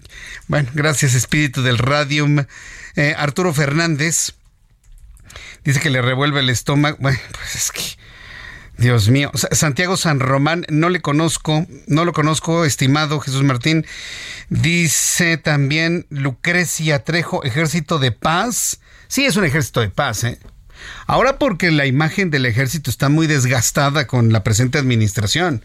Bueno, gracias, Espíritu del Radium. Eh, Arturo Fernández dice que le revuelve el estómago. Bueno, pues es que. Dios mío, Santiago San Román, no le conozco, no lo conozco, estimado Jesús Martín. Dice también Lucrecia Trejo, ejército de paz. Sí, es un ejército de paz, ¿eh? Ahora porque la imagen del ejército está muy desgastada con la presente administración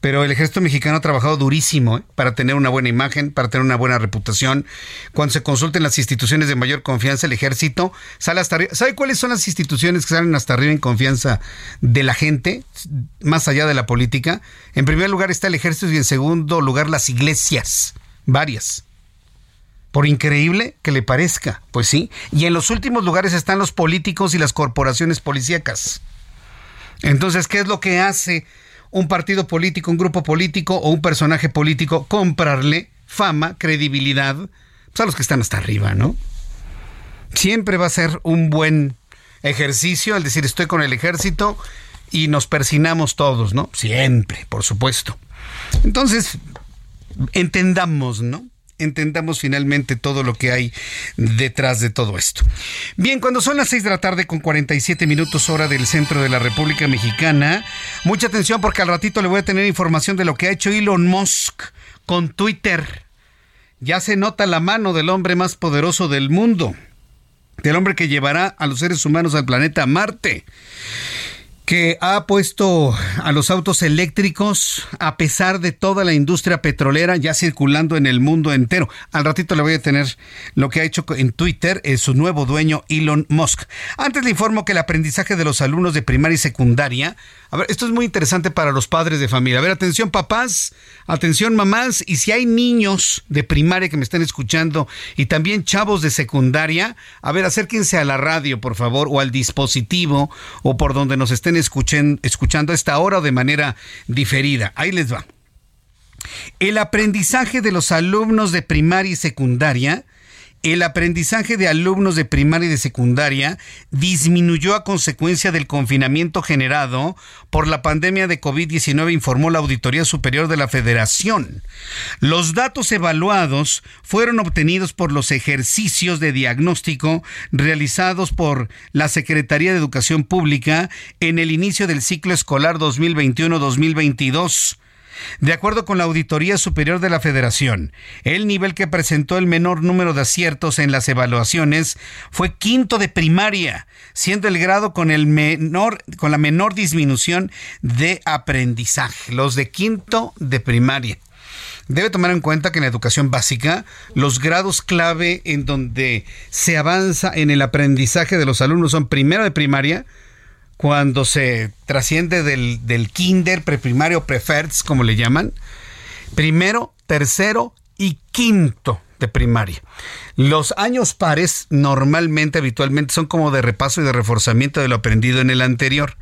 pero el ejército mexicano ha trabajado durísimo ¿eh? para tener una buena imagen, para tener una buena reputación. Cuando se consulten las instituciones de mayor confianza, el ejército sale hasta arriba. ¿Sabe cuáles son las instituciones que salen hasta arriba en confianza de la gente, más allá de la política? En primer lugar está el ejército y en segundo lugar las iglesias, varias. Por increíble que le parezca, pues sí. Y en los últimos lugares están los políticos y las corporaciones policíacas. Entonces, ¿qué es lo que hace? Un partido político, un grupo político o un personaje político comprarle fama, credibilidad pues, a los que están hasta arriba, ¿no? Siempre va a ser un buen ejercicio el decir estoy con el ejército y nos persinamos todos, ¿no? Siempre, por supuesto. Entonces, entendamos, ¿no? Entendamos finalmente todo lo que hay detrás de todo esto. Bien, cuando son las 6 de la tarde con 47 minutos hora del centro de la República Mexicana, mucha atención porque al ratito le voy a tener información de lo que ha hecho Elon Musk con Twitter. Ya se nota la mano del hombre más poderoso del mundo, del hombre que llevará a los seres humanos al planeta Marte que ha puesto a los autos eléctricos a pesar de toda la industria petrolera ya circulando en el mundo entero. Al ratito le voy a tener lo que ha hecho en Twitter es su nuevo dueño Elon Musk. Antes le informo que el aprendizaje de los alumnos de primaria y secundaria a ver, esto es muy interesante para los padres de familia. A ver, atención papás, atención mamás, y si hay niños de primaria que me están escuchando y también chavos de secundaria, a ver, acérquense a la radio, por favor, o al dispositivo, o por donde nos estén escuchen, escuchando a esta hora o de manera diferida. Ahí les va. El aprendizaje de los alumnos de primaria y secundaria el aprendizaje de alumnos de primaria y de secundaria disminuyó a consecuencia del confinamiento generado por la pandemia de COVID-19, informó la Auditoría Superior de la Federación. Los datos evaluados fueron obtenidos por los ejercicios de diagnóstico realizados por la Secretaría de Educación Pública en el inicio del ciclo escolar 2021-2022 De acuerdo con la Auditoría Superior de la Federación, el nivel que presentó el menor número de aciertos en las evaluaciones fue quinto de primaria, siendo el grado con el menor con la menor disminución de aprendizaje, los de quinto de primaria. Debe tomar en cuenta que en la educación básica, los grados clave en donde se avanza en el aprendizaje de los alumnos son primero de primaria, cuando se trasciende del, del kinder, preprimario, preferts, como le llaman, primero, tercero y quinto de primaria. Los años pares normalmente, habitualmente, son como de repaso y de reforzamiento de lo aprendido en el anterior.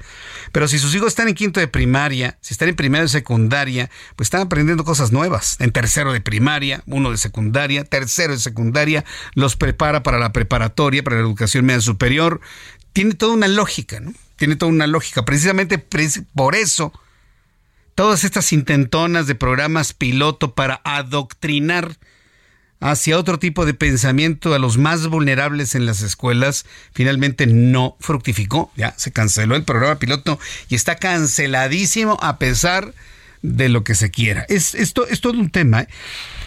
Pero si sus hijos están en quinto de primaria, si están en primero de secundaria, pues están aprendiendo cosas nuevas. En tercero de primaria, uno de secundaria, tercero de secundaria, los prepara para la preparatoria, para la educación media superior. Tiene toda una lógica, ¿no? Tiene toda una lógica. Precisamente por eso, todas estas intentonas de programas piloto para adoctrinar hacia otro tipo de pensamiento a los más vulnerables en las escuelas, finalmente no fructificó. Ya se canceló el programa piloto y está canceladísimo a pesar de lo que se quiera. Es, esto es todo un tema. ¿eh?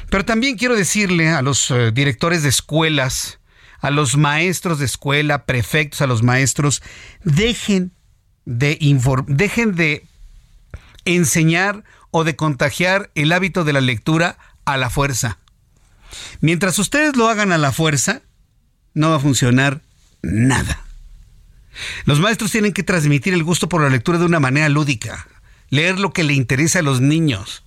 Pero también quiero decirle a los eh, directores de escuelas, a los maestros de escuela, prefectos, a los maestros, dejen de, dejen de enseñar o de contagiar el hábito de la lectura a la fuerza. Mientras ustedes lo hagan a la fuerza, no va a funcionar nada. Los maestros tienen que transmitir el gusto por la lectura de una manera lúdica, leer lo que le interesa a los niños.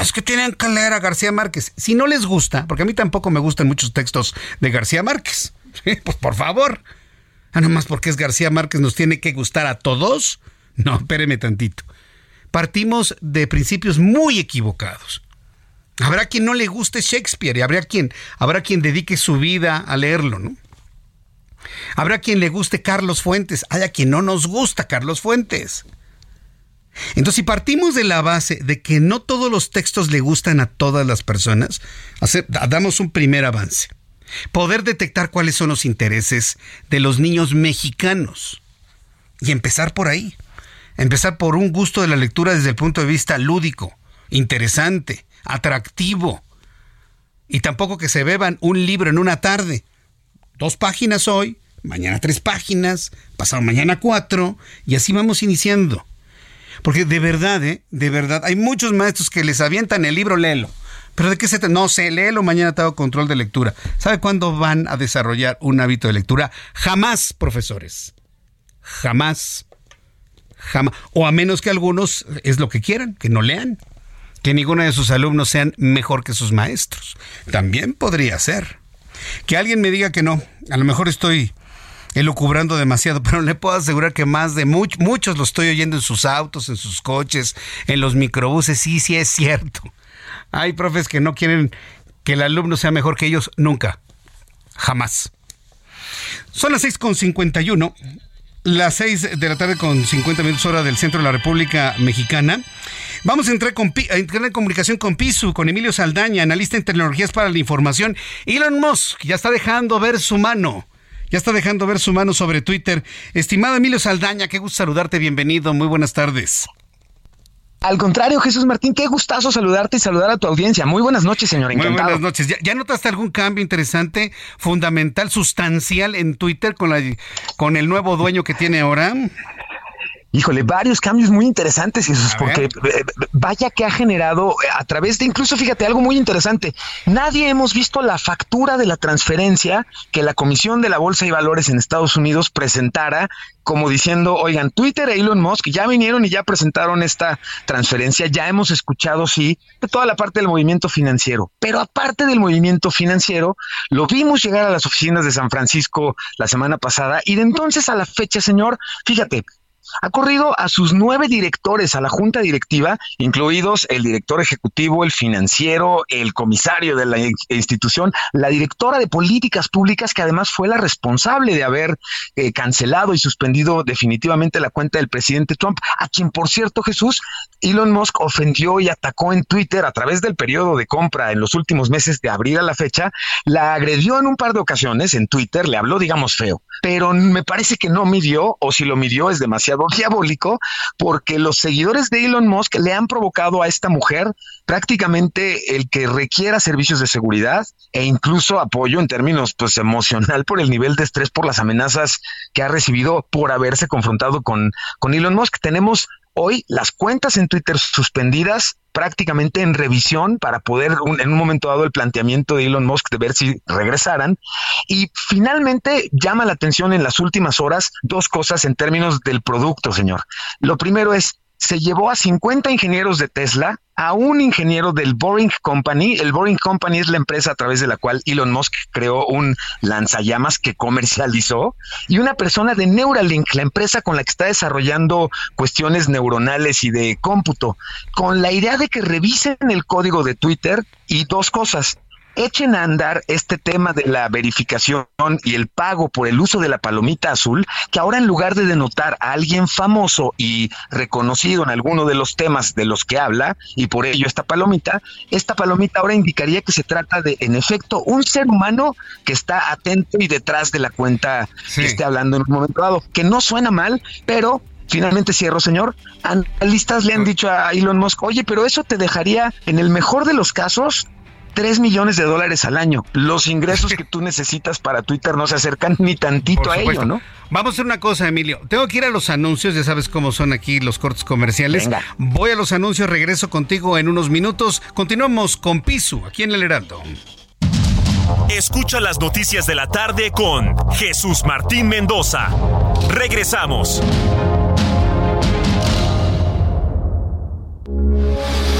Es que tienen que leer a García Márquez. Si no les gusta, porque a mí tampoco me gustan muchos textos de García Márquez, [laughs] pues por favor. Ah, más porque es García Márquez nos tiene que gustar a todos. No, espéreme tantito. Partimos de principios muy equivocados. Habrá quien no le guste Shakespeare y habrá quien, habrá quien dedique su vida a leerlo, ¿no? Habrá quien le guste Carlos Fuentes, haya quien no nos gusta Carlos Fuentes. Entonces, si partimos de la base de que no todos los textos le gustan a todas las personas, damos un primer avance. Poder detectar cuáles son los intereses de los niños mexicanos. Y empezar por ahí. Empezar por un gusto de la lectura desde el punto de vista lúdico, interesante, atractivo. Y tampoco que se beban un libro en una tarde. Dos páginas hoy, mañana tres páginas, pasado mañana cuatro, y así vamos iniciando. Porque de verdad, ¿eh? de verdad, hay muchos maestros que les avientan el libro, léelo. Pero de qué se trata? No sé, léelo, mañana tengo control de lectura. ¿Sabe cuándo van a desarrollar un hábito de lectura? Jamás, profesores. Jamás. Jamás. O a menos que algunos es lo que quieran, que no lean que ninguno de sus alumnos sean mejor que sus maestros. También podría ser. Que alguien me diga que no, a lo mejor estoy elucubrando demasiado, [laughs] pero le puedo asegurar que más de muchos lo estoy oyendo en sus autos, en sus coches, en los microbuses. Sí, sí es cierto. Hay profes que no quieren que el alumno sea mejor que ellos nunca. Jamás. Son las 6.51, las 6 de la tarde con 50 minutos hora del centro de la República Mexicana. Vamos a entrar, en comunicación con Pisu, con Emilio Saldaña, analista en tecnologías para la información. Elon Musk ya está dejando ver su mano. Ya está dejando ver su mano sobre Twitter. Estimado Emilio Saldaña, qué gusto saludarte, bienvenido, muy buenas tardes. Al contrario, Jesús Martín, qué gustazo saludarte y saludar a tu audiencia. Muy buenas noches, señor. Encantado. Muy buenas noches. ¿Ya, notaste algún cambio interesante, fundamental, sustancial en Twitter con, la, con el nuevo dueño que tiene ahora? Híjole, varios cambios muy interesantes, Jesús, porque eh, vaya que ha generado eh, a través de incluso, fíjate, algo muy interesante. Nadie hemos visto la factura de la transferencia que la Comisión de la Bolsa y Valores en Estados Unidos presentara como diciendo, oigan, Twitter e Elon Musk ya vinieron y ya presentaron esta transferencia, ya hemos escuchado, sí, de toda la parte del movimiento financiero, pero aparte del movimiento financiero, lo vimos llegar a las oficinas de San Francisco la semana pasada y de entonces a la fecha, señor, fíjate, ha corrido a sus nueve directores a la junta directiva, incluidos el director ejecutivo, el financiero, el comisario de la institución, la directora de políticas públicas, que además fue la responsable de haber eh, cancelado y suspendido definitivamente la cuenta del presidente Trump, a quien, por cierto, Jesús, Elon Musk ofendió y atacó en Twitter a través del periodo de compra en los últimos meses de abril a la fecha, la agredió en un par de ocasiones en Twitter, le habló, digamos, feo, pero me parece que no midió, o si lo midió es demasiado diabólico porque los seguidores de Elon Musk le han provocado a esta mujer prácticamente el que requiera servicios de seguridad e incluso apoyo en términos pues emocional por el nivel de estrés por las amenazas que ha recibido por haberse confrontado con, con Elon Musk. Tenemos hoy las cuentas en Twitter suspendidas prácticamente en revisión para poder en un momento dado el planteamiento de Elon Musk de ver si regresaran. Y finalmente llama la atención en las últimas horas dos cosas en términos del producto, señor. Lo primero es se llevó a 50 ingenieros de Tesla, a un ingeniero del Boring Company. El Boring Company es la empresa a través de la cual Elon Musk creó un lanzallamas que comercializó, y una persona de Neuralink, la empresa con la que está desarrollando cuestiones neuronales y de cómputo, con la idea de que revisen el código de Twitter y dos cosas echen a andar este tema de la verificación y el pago por el uso de la palomita azul, que ahora en lugar de denotar a alguien famoso y reconocido en alguno de los temas de los que habla, y por ello esta palomita, esta palomita ahora indicaría que se trata de, en efecto, un ser humano que está atento y detrás de la cuenta que esté hablando en un momento dado, que no suena mal, pero Finalmente cierro, señor. Analistas le han dicho a Elon Musk, oye, pero eso te dejaría, en el mejor de los casos, 3 millones de dólares al año. Los ingresos que tú necesitas para Twitter no se acercan ni tantito a ello, ¿no? Vamos a hacer una cosa, Emilio. Tengo que ir a los anuncios, ya sabes cómo son aquí los cortes comerciales. Voy a los anuncios, regreso contigo en unos minutos. Continuamos con Pisu, aquí en El Heraldo. Escucha las noticias de la tarde con Jesús Martín Mendoza. Regresamos.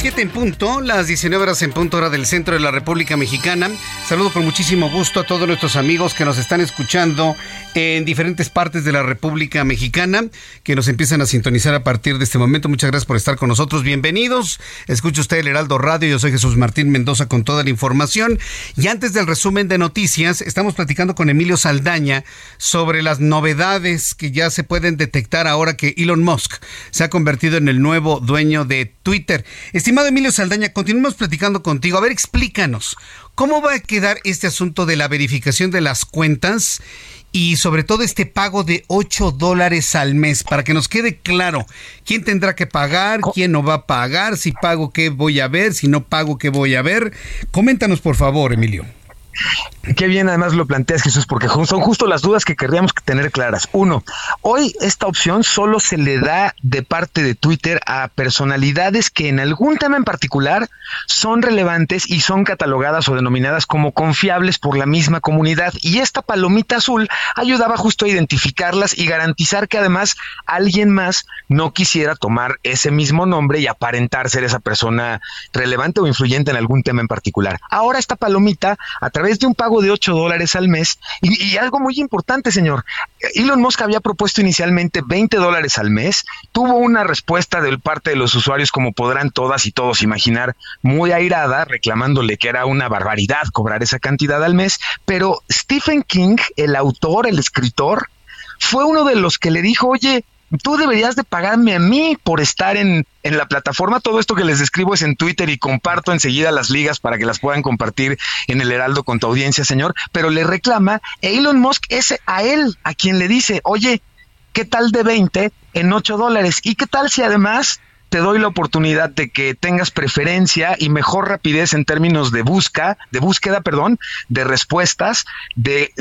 7 en punto, las 19 horas en punto hora del centro de la República Mexicana. Saludo con muchísimo gusto a todos nuestros amigos que nos están escuchando en diferentes partes de la República Mexicana, que nos empiezan a sintonizar a partir de este momento. Muchas gracias por estar con nosotros. Bienvenidos. Escucha usted el Heraldo Radio. Yo soy Jesús Martín Mendoza con toda la información. Y antes del resumen de noticias, estamos platicando con Emilio Saldaña sobre las novedades que ya se pueden detectar ahora que Elon Musk se ha convertido en el nuevo dueño de Twitter. Estimado Emilio Saldaña, continuamos platicando contigo. A ver, explícanos, ¿cómo va a quedar este asunto de la verificación de las cuentas y sobre todo este pago de 8 dólares al mes? Para que nos quede claro quién tendrá que pagar, quién no va a pagar, si pago qué voy a ver, si no pago qué voy a ver. Coméntanos, por favor, Emilio. Qué bien además lo planteas, Jesús, porque son justo las dudas que querríamos tener claras. Uno, hoy esta opción solo se le da de parte de Twitter a personalidades que en algún tema en particular son relevantes y son catalogadas o denominadas como confiables por la misma comunidad. Y esta palomita azul ayudaba justo a identificarlas y garantizar que además alguien más no quisiera tomar ese mismo nombre y aparentar ser esa persona relevante o influyente en algún tema en particular. Ahora esta palomita, a través de un pago de 8 dólares al mes. Y, algo muy importante, señor. Elon Musk había propuesto inicialmente 20 dólares al mes. Tuvo una respuesta de parte de los usuarios, como podrán todas y todos imaginar, muy airada, reclamándole que era una barbaridad cobrar esa cantidad al mes. Pero Stephen King, el autor, el escritor, fue uno de los que le dijo, oye, tú deberías de pagarme a mí por estar en, en, la plataforma. Todo esto que les describo es en Twitter y comparto enseguida las ligas para que las puedan compartir en el Heraldo con tu audiencia, señor. Pero le reclama, Elon Musk es a él a quien le dice, oye, ¿qué tal de 20 en 8 dólares? ¿Y qué tal si además te doy la oportunidad de que tengas preferencia y mejor rapidez en términos de busca, de búsqueda, perdón, de respuestas, de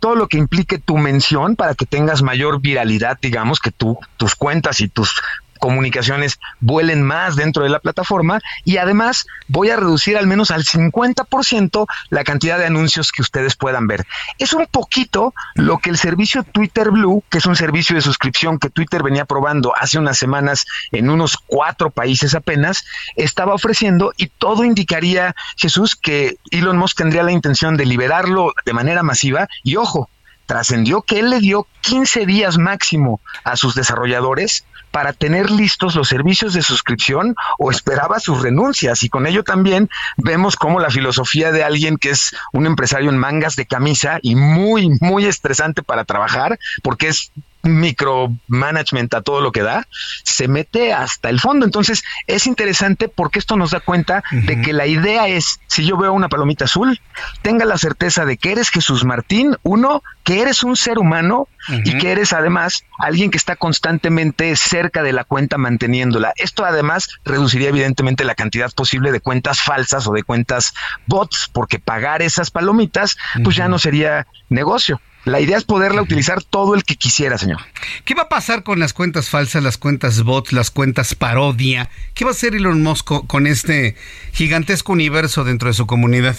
todo lo que implique tu mención para que tengas mayor viralidad, digamos, que tú, tus cuentas y tus comunicaciones vuelen más dentro de la plataforma y además voy a reducir al menos al 50% la cantidad de anuncios que ustedes puedan ver. Es un poquito lo que el servicio Twitter Blue, que es un servicio de suscripción que Twitter venía probando hace unas semanas en unos cuatro países apenas, estaba ofreciendo y todo indicaría, Jesús, que Elon Musk tendría la intención de liberarlo de manera masiva y ojo, trascendió que él le dio 15 días máximo a sus desarrolladores para tener listos los servicios de suscripción o esperaba sus renuncias. Y con ello también vemos cómo la filosofía de alguien que es un empresario en mangas de camisa y muy, muy estresante para trabajar, porque es micromanagement a todo lo que da, se mete hasta el fondo. Entonces, es interesante porque esto nos da cuenta de que la idea es, si yo veo una palomita azul, tenga la certeza de que eres Jesús Martín, uno, que eres un ser humano y que eres además alguien que está constantemente cerca de la cuenta manteniéndola. Esto además reduciría evidentemente la cantidad posible de cuentas falsas o de cuentas bots, porque pagar esas palomitas pues ya no sería negocio. La idea es poderla utilizar todo el que quisiera, señor. ¿Qué va a pasar con las cuentas falsas, las cuentas bots, las cuentas parodia? ¿Qué va a hacer Elon Musk con este gigantesco universo dentro de su comunidad?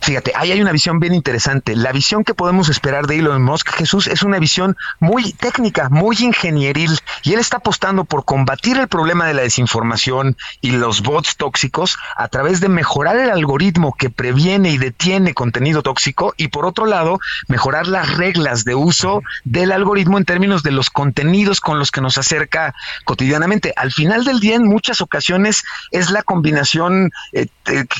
Fíjate, ahí hay una visión bien interesante. La visión que podemos esperar de Elon Musk, Jesús, es una visión muy técnica, muy ingenieril, y él está apostando por combatir el problema de la desinformación y los bots tóxicos a través de mejorar el algoritmo que previene y detiene contenido tóxico y por otro lado, mejorar las reglas de uso del algoritmo en términos de los contenidos con los que nos acerca cotidianamente. Al final del día, en muchas ocasiones, es la combinación eh,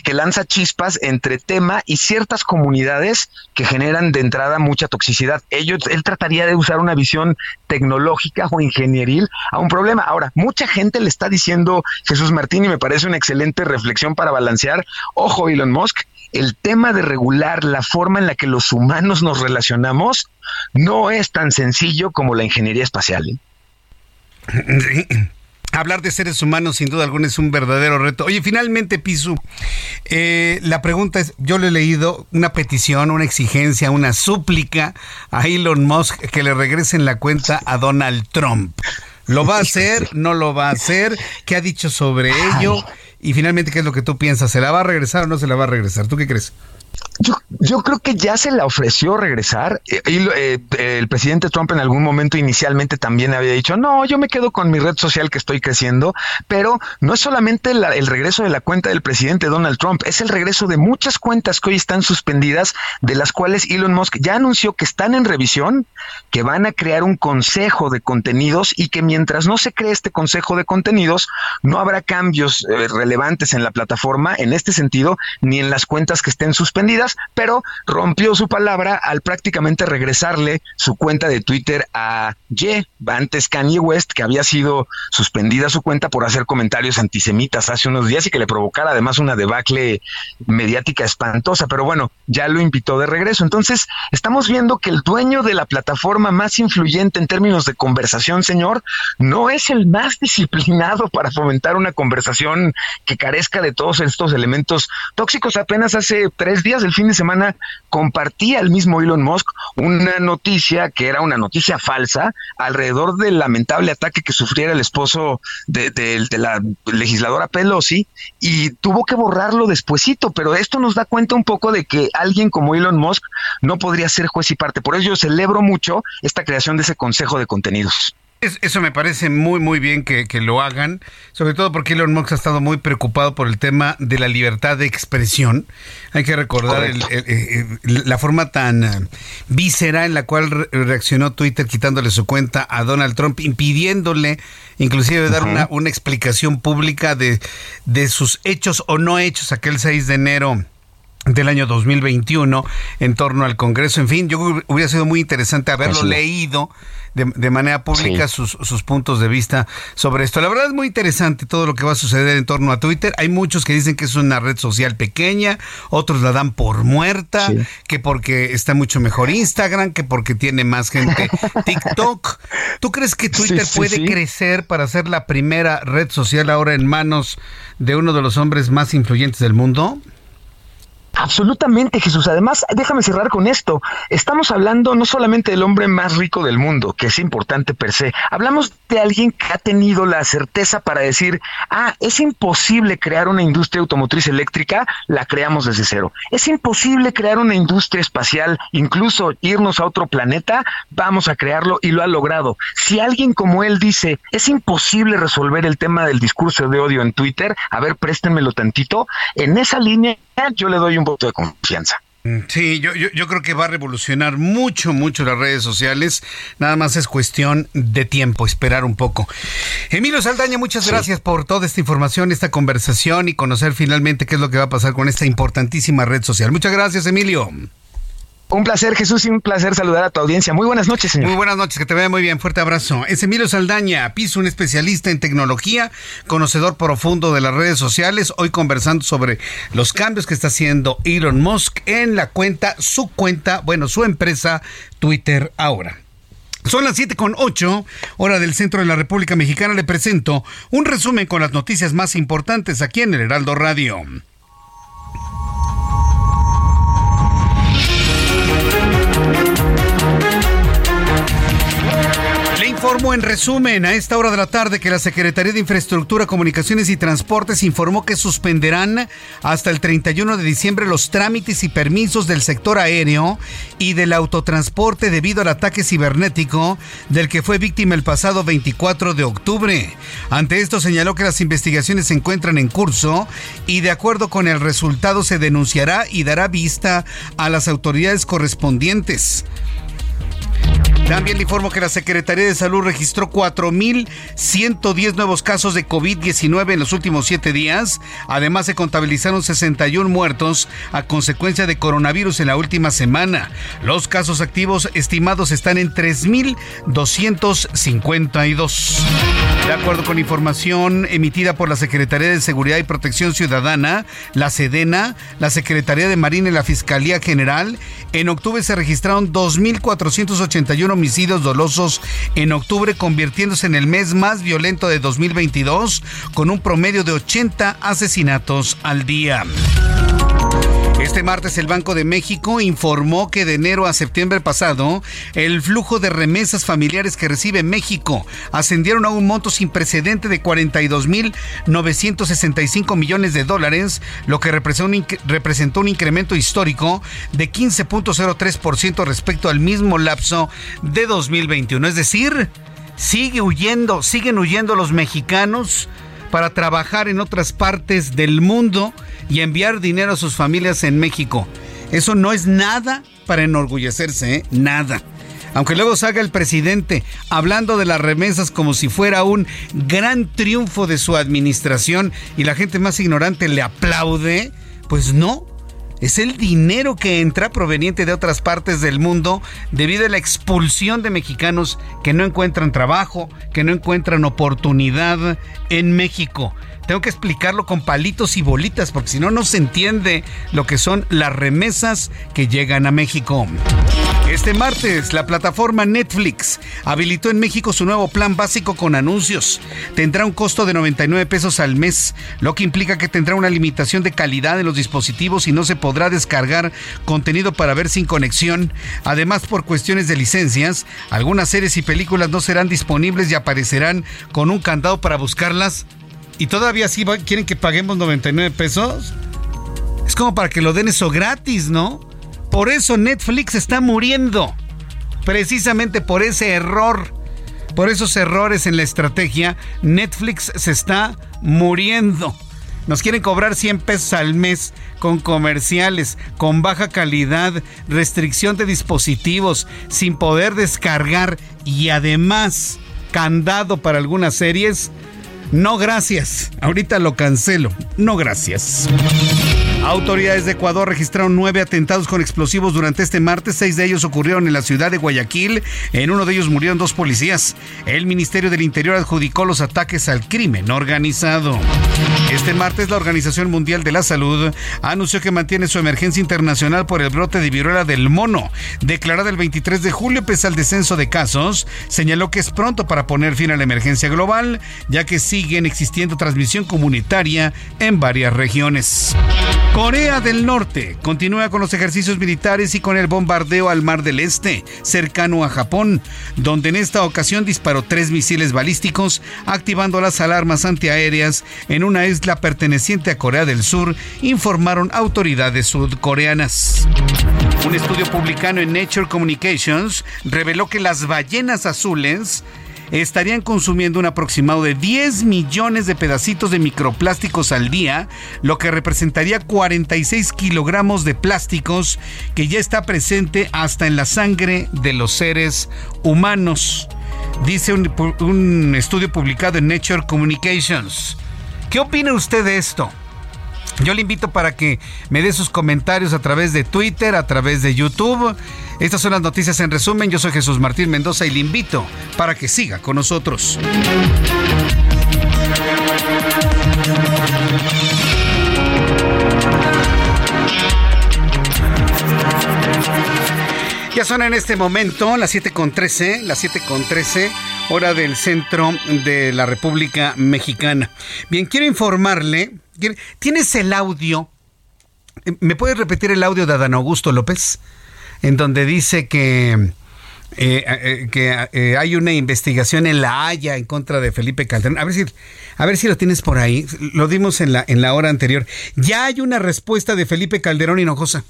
que lanza chispas entre tema y ciertas comunidades que generan de entrada mucha toxicidad. Ellos, él trataría de usar una visión tecnológica o ingenieril a un problema. Ahora, mucha gente le está diciendo Jesús Martín y me parece una excelente reflexión para balancear. Ojo, Elon Musk, el tema de regular la forma en la que los humanos nos relacionamos no es tan sencillo como la ingeniería espacial. ¿eh? Hablar de seres humanos sin duda alguna es un verdadero reto. Oye, finalmente, Pisu, eh, la pregunta es, yo le he leído una petición, una exigencia, una súplica a Elon Musk que le regresen la cuenta a Donald Trump. ¿Lo va a hacer? ¿No lo va a hacer? ¿Qué ha dicho sobre ello? Y finalmente, ¿qué es lo que tú piensas? ¿Se la va a regresar o no se la va a regresar? ¿Tú qué crees? Yo, creo que ya se la ofreció regresar. Y, eh, el presidente Trump en algún momento inicialmente también había dicho, no, yo me quedo con mi red social que estoy creciendo, pero no es solamente el regreso de la cuenta del presidente Donald Trump, es el regreso de muchas cuentas que hoy están suspendidas, de las cuales Elon Musk ya anunció que están en revisión, que van a crear un consejo de contenidos y que mientras no se cree este consejo de contenidos, no habrá cambios eh, relevantes en la plataforma en este sentido, ni en las cuentas que estén pero rompió su palabra al prácticamente regresarle su cuenta de Twitter a Ye, antes Kanye West, que había sido suspendida su cuenta por hacer comentarios antisemitas hace unos días y que le provocara además una debacle mediática espantosa, pero bueno, ya lo invitó de regreso. Entonces, estamos viendo que el dueño de la plataforma más influyente en términos de conversación, señor, no es el más disciplinado [laughs] para fomentar una conversación que carezca de todos estos elementos tóxicos. Apenas hace tres días, el fin de semana compartía el mismo Elon Musk una noticia que era una noticia falsa alrededor del lamentable ataque que sufriera el esposo de, la legisladora Pelosi y tuvo que borrarlo despuesito, pero esto nos da cuenta un poco de que alguien como Elon Musk no podría ser juez y parte. Por ello yo celebro mucho esta creación de ese consejo de contenidos eso me parece muy, muy bien que, lo hagan, sobre todo porque Elon Musk ha estado muy preocupado por el tema de la libertad de expresión. Hay que recordar la forma tan eh, víscera en la cual reaccionó Twitter quitándole su cuenta a Donald Trump, impidiéndole inclusive dar una, una explicación pública de, de sus hechos o no hechos aquel 6 de enero del año 2021 en torno al Congreso. En fin, yo hubiera sido muy interesante haberlo leído de, manera pública sus, sus, puntos de vista sobre esto. La verdad es muy interesante todo lo que va a suceder en torno a Twitter. Hay muchos que dicen que es una red social pequeña, otros la dan por muerta, que porque está mucho mejor Instagram, que porque tiene más gente [laughs] TikTok. ¿Tú crees que Twitter puede crecer para ser la primera red social ahora en manos de uno de los hombres más influyentes del mundo? Absolutamente, Jesús. Además, déjame cerrar con esto. Estamos hablando no solamente del hombre más rico del mundo, que es importante per se, hablamos de alguien que ha tenido la certeza para decir, ah, es imposible crear una industria automotriz eléctrica, la creamos desde cero. Es imposible crear una industria espacial, incluso irnos a otro planeta, vamos a crearlo y lo ha logrado. Si alguien como él dice, es imposible resolver el tema del discurso de odio en Twitter, a ver, préstenmelo tantito, en esa línea yo le doy un voto de confianza. Mm, sí, yo, yo, creo que va a revolucionar mucho, mucho las redes sociales. Nada más es cuestión de tiempo, esperar un poco. Emilio Saldaña, muchas gracias por toda esta información, esta conversación y conocer finalmente qué es lo que va a pasar con esta importantísima red social. Muchas gracias, Emilio. Un placer, Jesús, y un placer saludar a tu audiencia. Muy buenas noches, señor. Muy buenas noches, que te vea muy bien. Fuerte abrazo. Es Emilio Saldaña, piso, un especialista en tecnología, conocedor profundo de las redes sociales. Hoy conversando sobre los cambios que está haciendo Elon Musk en la cuenta, su cuenta, bueno, su empresa Twitter ahora. Son las 7 con 8, hora del centro de la República Mexicana. Le presento un resumen con las noticias más importantes aquí en el Heraldo Radio. Informo en resumen a esta hora de la tarde que la Secretaría de Infraestructura, Comunicaciones y Transportes informó que suspenderán hasta el 31 de diciembre los trámites y permisos del sector aéreo y del autotransporte debido al ataque cibernético del que fue víctima el pasado 24 de octubre. Ante esto señaló que las investigaciones se encuentran en curso y de acuerdo con el resultado se denunciará y dará vista a las autoridades correspondientes. También le informo que la Secretaría de Salud registró 4.110 nuevos casos de COVID-19 en los últimos siete días. Además, se contabilizaron 61 muertos a consecuencia de coronavirus en la última semana. Los casos activos estimados están en 3.252. De acuerdo con información emitida por la Secretaría de Seguridad y Protección Ciudadana, la SEDENA, la Secretaría de Marina y la Fiscalía General, en octubre se registraron 2.481 homicidios dolosos en octubre, convirtiéndose en el mes más violento de 2022, con un promedio de 80 asesinatos al día. Este martes el Banco de México informó que de enero a septiembre pasado el flujo de remesas familiares que recibe México ascendieron a un monto sin precedente de 42.965 millones de dólares, lo que representó un incremento histórico de 15.03% respecto al mismo lapso de 2021. Es decir, sigue huyendo, siguen huyendo los mexicanos para trabajar en otras partes del mundo y enviar dinero a sus familias en México. Eso no es nada para enorgullecerse, ¿eh? nada. Aunque luego salga el presidente hablando de las remesas como si fuera un gran triunfo de su administración y la gente más ignorante le aplaude, pues no, es el dinero que entra proveniente de otras partes del mundo debido a la expulsión de mexicanos que no encuentran trabajo, que no encuentran oportunidad en México. Tengo que explicarlo con palitos y bolitas porque si no, no se entiende lo que son las remesas que llegan a México. Este martes, la plataforma Netflix habilitó en México su nuevo plan básico con anuncios. Tendrá un costo de 99 pesos al mes, lo que implica que tendrá una limitación de calidad en los dispositivos y no se podrá descargar contenido para ver sin conexión. Además, por cuestiones de licencias, algunas series y películas no serán disponibles y aparecerán con un candado para buscarlas y todavía sí quieren que paguemos 99 pesos. Es como para que lo den eso gratis, ¿no? Por eso Netflix está muriendo. Precisamente por ese error. Por esos errores en la estrategia, Netflix se está muriendo. Nos quieren cobrar 100 pesos al mes con comerciales, con baja calidad, restricción de dispositivos, sin poder descargar y además candado para algunas series. No, gracias. Ahorita lo cancelo. No, gracias. Autoridades de Ecuador registraron nueve atentados con explosivos durante este martes. Seis de ellos ocurrieron en la ciudad de Guayaquil. En uno de ellos murieron dos policías. El Ministerio del Interior adjudicó los ataques al crimen organizado. Este martes, la Organización Mundial de la Salud anunció que mantiene su emergencia internacional por el brote de viruela del mono. Declarada el 23 de julio, pese al descenso de casos, señaló que es pronto para poner fin a la emergencia global, ya que siguen existiendo transmisión comunitaria en varias regiones. Corea del Norte continúa con los ejercicios militares y con el bombardeo al Mar del Este, cercano a Japón, donde en esta ocasión disparó tres misiles balísticos, activando las alarmas antiaéreas en una isla perteneciente a Corea del Sur, informaron autoridades sudcoreanas. Un estudio publicado en Nature Communications reveló que las ballenas azules estarían consumiendo un aproximado de 10 millones de pedacitos de microplásticos al día, lo que representaría 46 kilogramos de plásticos que ya está presente hasta en la sangre de los seres humanos. Dice un, un estudio publicado en Nature Communications. ¿Qué opina usted de esto? Yo le invito para que me dé sus comentarios a través de Twitter, a través de YouTube. Estas son las noticias en resumen. Yo soy Jesús Martín Mendoza y le invito para que siga con nosotros. Ya son en este momento las 7.13, las 7.13, hora del centro de la República Mexicana. Bien, quiero informarle ¿Tienes el audio? ¿Me puedes repetir el audio de Adán Augusto López? En donde dice que, eh, eh, que eh, hay una investigación en La Haya en contra de Felipe Calderón. A ver si, a ver si lo tienes por ahí. Lo dimos en la, en la hora anterior. Ya hay una respuesta de Felipe Calderón Hinojosa.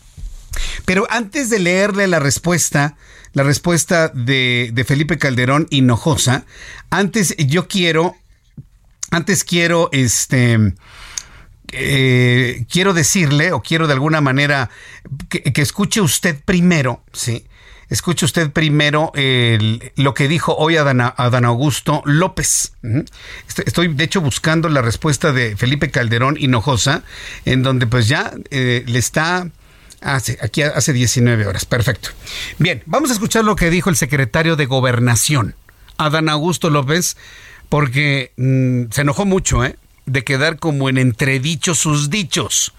Pero antes de leerle la respuesta, la respuesta de, de Felipe Calderón Hinojosa, antes yo quiero, antes quiero, este, eh, quiero decirle o quiero de alguna manera que, escuche usted primero, ¿sí? Escuche usted primero lo que dijo hoy Adán, Augusto López. Estoy, de hecho, buscando la respuesta de Felipe Calderón Hinojosa, en donde pues ya eh, le está... Aquí hace 19 horas, perfecto. Bien, vamos a escuchar lo que dijo el secretario de Gobernación, Adán Augusto López, porque mm, se enojó mucho, ¿eh? De quedar como en entredicho sus dichos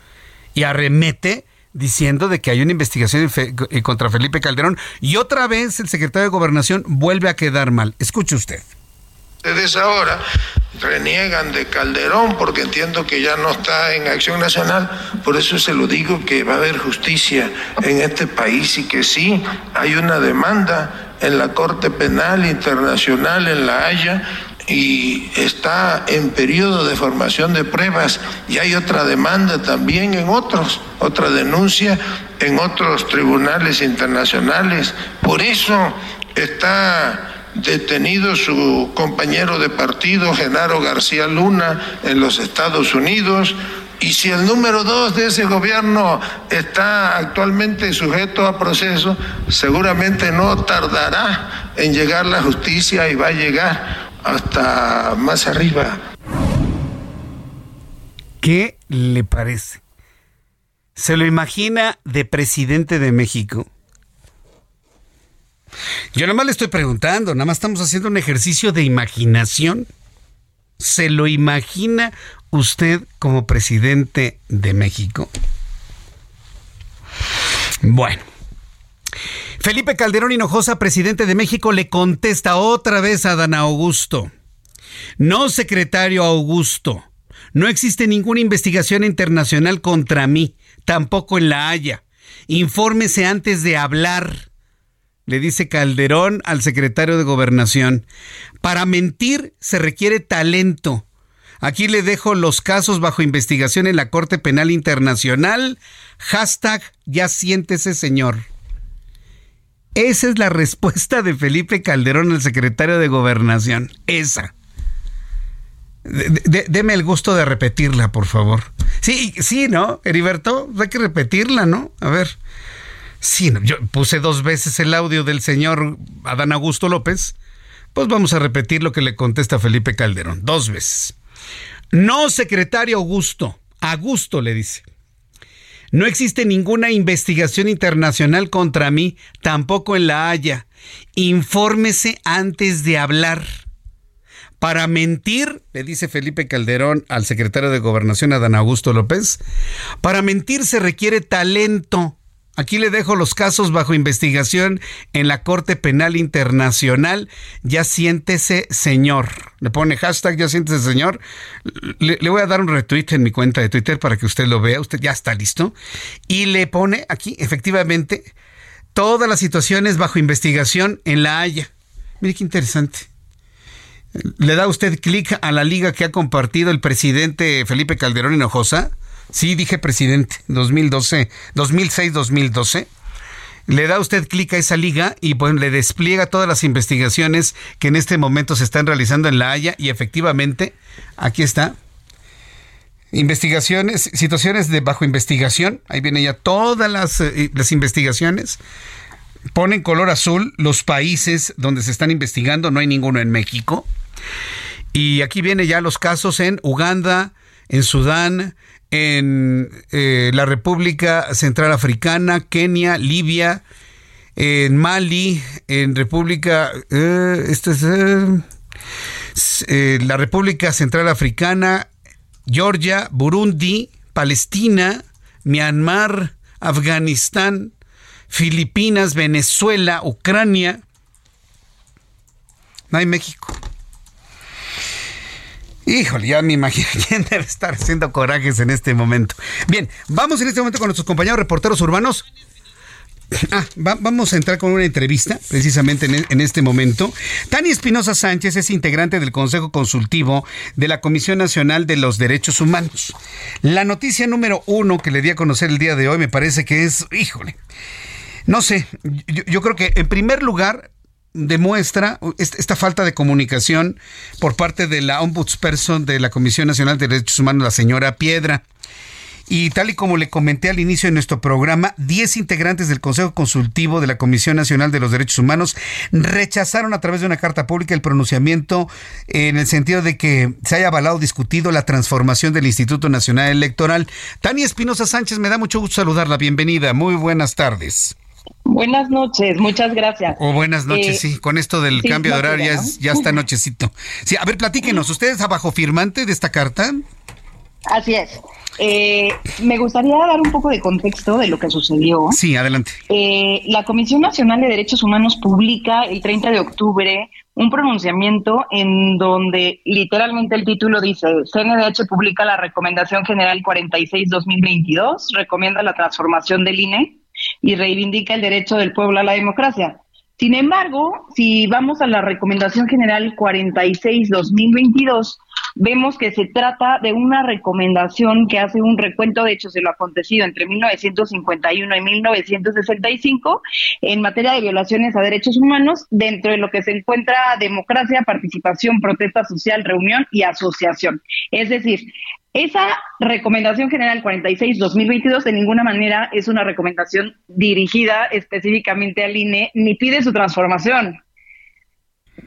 y arremete diciendo de que hay una investigación eh, contra Felipe Calderón y otra vez el secretario de Gobernación vuelve a quedar mal. Escuche usted. Ustedes ahora reniegan de Calderón porque entiendo que ya no está en acción nacional, por eso se lo digo que va a haber justicia en este país y que sí, hay una demanda en la Corte Penal Internacional en La Haya y está en periodo de formación de pruebas y hay otra demanda también en otros, otra denuncia en otros tribunales internacionales. Por eso está detenido su compañero de partido, Genaro García Luna, en los Estados Unidos. Y si el número dos de ese gobierno está actualmente sujeto a proceso, seguramente no tardará en llegar la justicia y va a llegar hasta más arriba. ¿Qué le parece? ¿Se lo imagina de presidente de México? Yo nada más le estoy preguntando, nada más estamos haciendo un ejercicio de imaginación. ¿Se lo imagina usted como presidente de México? Bueno, Felipe Calderón Hinojosa, presidente de México, le contesta otra vez a Dan Augusto. No, secretario Augusto. No existe ninguna investigación internacional contra mí, tampoco en La Haya. Infórmese antes de hablar, le dice Calderón al secretario de Gobernación. Para mentir se requiere talento. Aquí le dejo los casos bajo investigación en la Corte Penal Internacional. Hashtag ya siéntese, señor. Esa es la respuesta de Felipe Calderón, el secretario de Gobernación. Esa. deme el gusto de repetirla, por favor. Sí, sí, ¿no? Heriberto, hay que repetirla, ¿no? A ver. Sí, yo puse dos veces el audio del señor Adán Augusto López. Pues vamos a repetir lo que le contesta Felipe Calderón. Dos veces. No, secretario Augusto. Augusto le dice. No existe ninguna investigación internacional contra mí, tampoco en La Haya. Infórmese antes de hablar. Para mentir, le dice Felipe Calderón al secretario de Gobernación, Adán Augusto López, para mentir se requiere talento. Aquí le dejo los casos bajo investigación en la Corte Penal Internacional. Ya siéntese, señor. Le pone hashtag ya siéntese, señor. Le, voy a dar un retweet en mi cuenta de Twitter para que usted lo vea. Usted ya está listo. Y le pone aquí, efectivamente, todas las situaciones bajo investigación en La Haya. Mire qué interesante. Le da usted clic a la liga que ha compartido el presidente Felipe Calderón Hinojosa Sí, dije presidente, 2012, 2006-2012. Le da usted clic a esa liga y pues le despliega todas las investigaciones que en este momento se están realizando en La Haya y efectivamente, aquí está. Investigaciones, situaciones de bajo investigación, ahí viene ya todas las, eh, las investigaciones. Ponen color azul los países donde se están investigando, no hay ninguno en México. Y aquí viene ya los casos en Uganda, en Sudán, en eh, la República Central Africana, Kenia, Libia, en Mali, en República, eh, es eh, la República Central Africana, Georgia, Burundi, Palestina, Myanmar, Afganistán, Filipinas, Venezuela, Ucrania. No hay México. Híjole, ya me imagino [laughs] quién debe estar haciendo corajes en este momento. Bien, vamos en este momento con nuestros compañeros reporteros urbanos. Ah, vamos a entrar con una entrevista precisamente en, en, este momento. Tania Espinosa Sánchez es integrante del Consejo Consultivo de la Comisión Nacional de los Derechos Humanos. La noticia número uno que le di a conocer el día de hoy me parece que es, híjole, no sé, yo creo que en primer lugar demuestra esta falta de comunicación por parte de la ombudsperson de la Comisión Nacional de Derechos Humanos, la señora Piedra. Y tal y como le comenté al inicio de nuestro programa, 10 integrantes del Consejo Consultivo de la Comisión Nacional de los Derechos Humanos rechazaron a través de una carta pública el pronunciamiento en el sentido de que se haya avalado discutido la transformación del Instituto Nacional Electoral. Tania Espinosa Sánchez, me da mucho gusto saludarla. Bienvenida. Muy buenas tardes. Buenas noches, muchas gracias. O buenas noches, eh, sí. Con esto del cambio de horario ya, está nochecito. Sí, a ver, platíquenos, ¿usted es abajo firmante de esta carta? Así es. Eh, me gustaría dar un poco de contexto de lo que sucedió. Sí, adelante. Eh, la Comisión Nacional de Derechos Humanos publica el 30 de octubre un pronunciamiento en donde literalmente el título dice, CNDH publica la Recomendación General 46-2022, recomienda la transformación del INE y reivindica el derecho del pueblo a la democracia. Sin embargo, si vamos a la Recomendación General 46-2022, vemos que se trata de una recomendación que hace un recuento de hechos de lo acontecido entre 1951 y 1965 en materia de violaciones a derechos humanos, dentro de lo que se encuentra democracia, participación, protesta social, reunión y asociación. Es decir, esa recomendación general 46-2022 de ninguna manera es una recomendación dirigida específicamente al INE ni pide su transformación.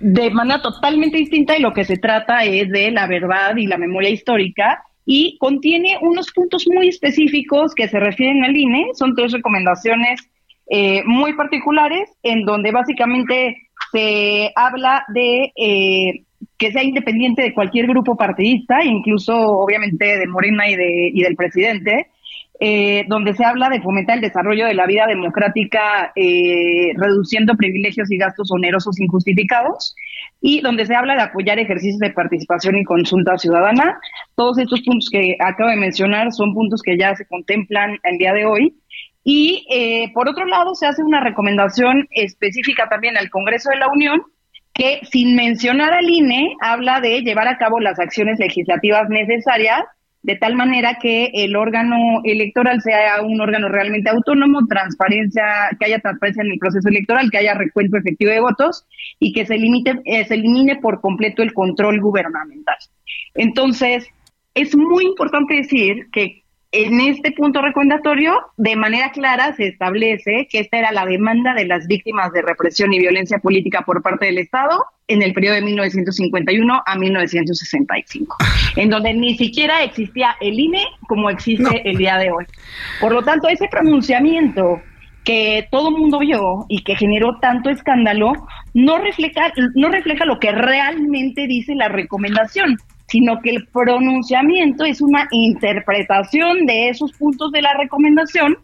De manera totalmente distinta y lo que se trata es de la verdad y la memoria histórica y contiene unos puntos muy específicos que se refieren al INE. Son tres recomendaciones eh, muy particulares en donde básicamente se habla de... Eh, que sea independiente de cualquier grupo partidista, incluso obviamente de Morena y, de, y del presidente, eh, donde se habla de fomentar el desarrollo de la vida democrática, eh, reduciendo privilegios y gastos onerosos injustificados, y donde se habla de apoyar ejercicios de participación y consulta ciudadana. Todos estos puntos que acabo de mencionar son puntos que ya se contemplan el día de hoy. Y eh, por otro lado, se hace una recomendación específica también al Congreso de la Unión que sin mencionar al INE habla de llevar a cabo las acciones legislativas necesarias de tal manera que el órgano electoral sea un órgano realmente autónomo, transparencia, que haya transparencia en el proceso electoral, que haya recuento efectivo de votos y que se limite, eh, se elimine por completo el control gubernamental. Entonces, es muy importante decir que en este punto recomendatorio, de manera clara, se establece que esta era la demanda de las víctimas de represión y violencia política por parte del Estado en el periodo de 1951 a 1965, en donde ni siquiera existía el INE como existe el día de hoy. Por lo tanto, ese pronunciamiento que todo el mundo vio y que generó tanto escándalo, no refleja, no refleja lo que realmente dice la recomendación sino que el pronunciamiento es una interpretación de esos puntos de la recomendación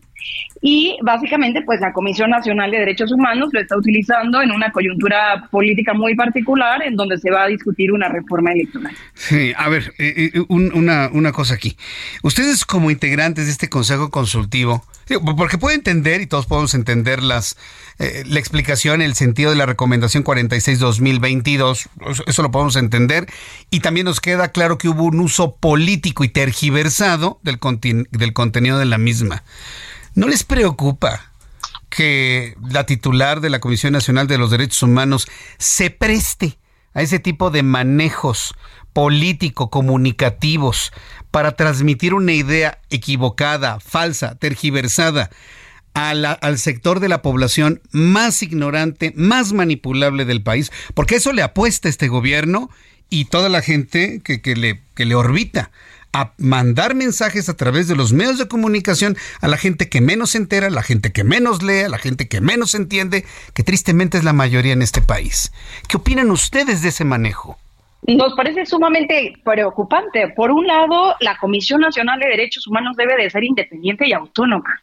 y básicamente pues la Comisión Nacional de Derechos Humanos lo está utilizando en una coyuntura política muy particular en donde se va a discutir una reforma electoral. Sí, a ver, eh, eh, una, una cosa aquí. Ustedes como integrantes de este Consejo Consultivo, porque puedo entender y todos podemos entender las, eh, la explicación, el sentido de la recomendación 46-2022, eso lo podemos entender, y también nos queda claro que hubo un uso político y tergiversado del, del contenido de la misma. ¿No les preocupa que la titular de la Comisión Nacional de los Derechos Humanos se preste a ese tipo de manejos político-comunicativos para transmitir una idea equivocada, falsa, tergiversada al sector de la población más ignorante, más manipulable del país, porque eso le apuesta este gobierno y toda la gente que, que, le, que le orbita a mandar mensajes a través de los medios de comunicación a la gente que menos se entera, a la gente que menos lee, a la gente que menos entiende, que tristemente es la mayoría en este país. ¿Qué opinan ustedes de ese manejo? Nos parece sumamente preocupante. Por un lado, la Comisión Nacional de Derechos Humanos debe de ser independiente y autónoma.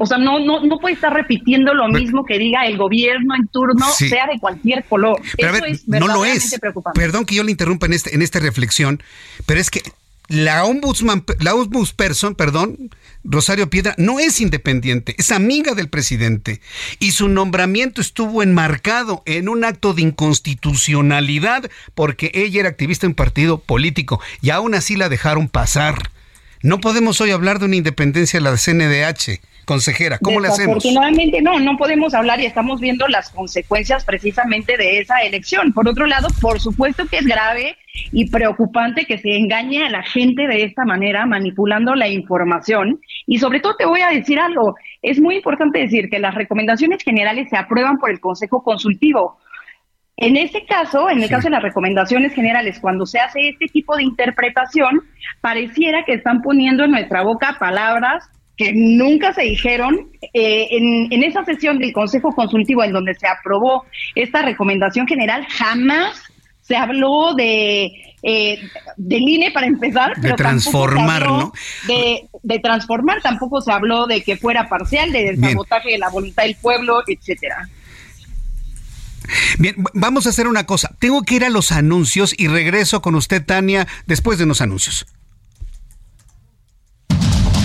O sea, no, no, no puede estar repitiendo lo mismo que diga el gobierno en turno, sea de cualquier color. Eso es no lo es. Preocupante. Perdón que yo le interrumpa en, este, en esta reflexión, pero es que la ombudsman, la ombudsperson, perdón, Rosario Piedra, no es independiente, es amiga del presidente y su nombramiento estuvo enmarcado en un acto de inconstitucionalidad porque ella era activista en un partido político y aún así la dejaron pasar. No podemos hoy hablar de una independencia de la CNDH. Consejera, ¿cómo le hacemos? Afortunadamente no, no podemos hablar y estamos viendo las consecuencias precisamente de esa elección. Por otro lado, por supuesto que es grave y preocupante que se engañe a la gente de esta manera, manipulando la información. Y sobre todo te voy a decir algo, es muy importante decir que las recomendaciones generales se aprueban por el Consejo Consultivo. En este caso, en el caso de las recomendaciones generales, cuando se hace este tipo de interpretación, pareciera que están poniendo en nuestra boca palabras que nunca se dijeron. Eh, en, esa sesión del Consejo Consultivo en donde se aprobó esta recomendación general, jamás se habló de eh, del INE para empezar. De transformar, ¿no? De, de, transformar, tampoco se habló de que fuera parcial, de sabotaje de la voluntad del pueblo, etcétera. Bien, vamos a hacer una cosa. Tengo que ir a los anuncios y regreso con usted, Tania, después de los anuncios.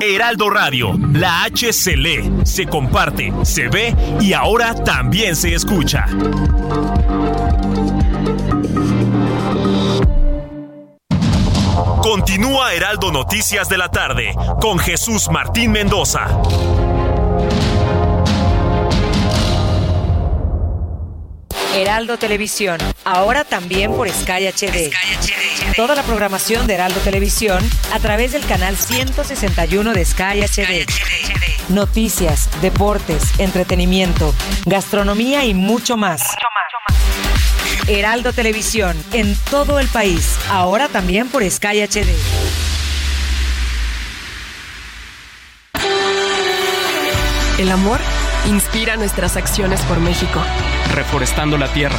Heraldo Radio, la H se lee, se comparte, se ve y ahora también se escucha. Continúa Heraldo Noticias de la tarde con Jesús Martín Mendoza. Heraldo Televisión, ahora también por Sky HD. Toda la programación de Heraldo Televisión a través del canal 161 de Sky HD. Noticias, deportes, entretenimiento, gastronomía y mucho más. Heraldo Televisión, en todo el país, ahora también por Sky HD. El amor inspira nuestras acciones por México. Reforestando la tierra,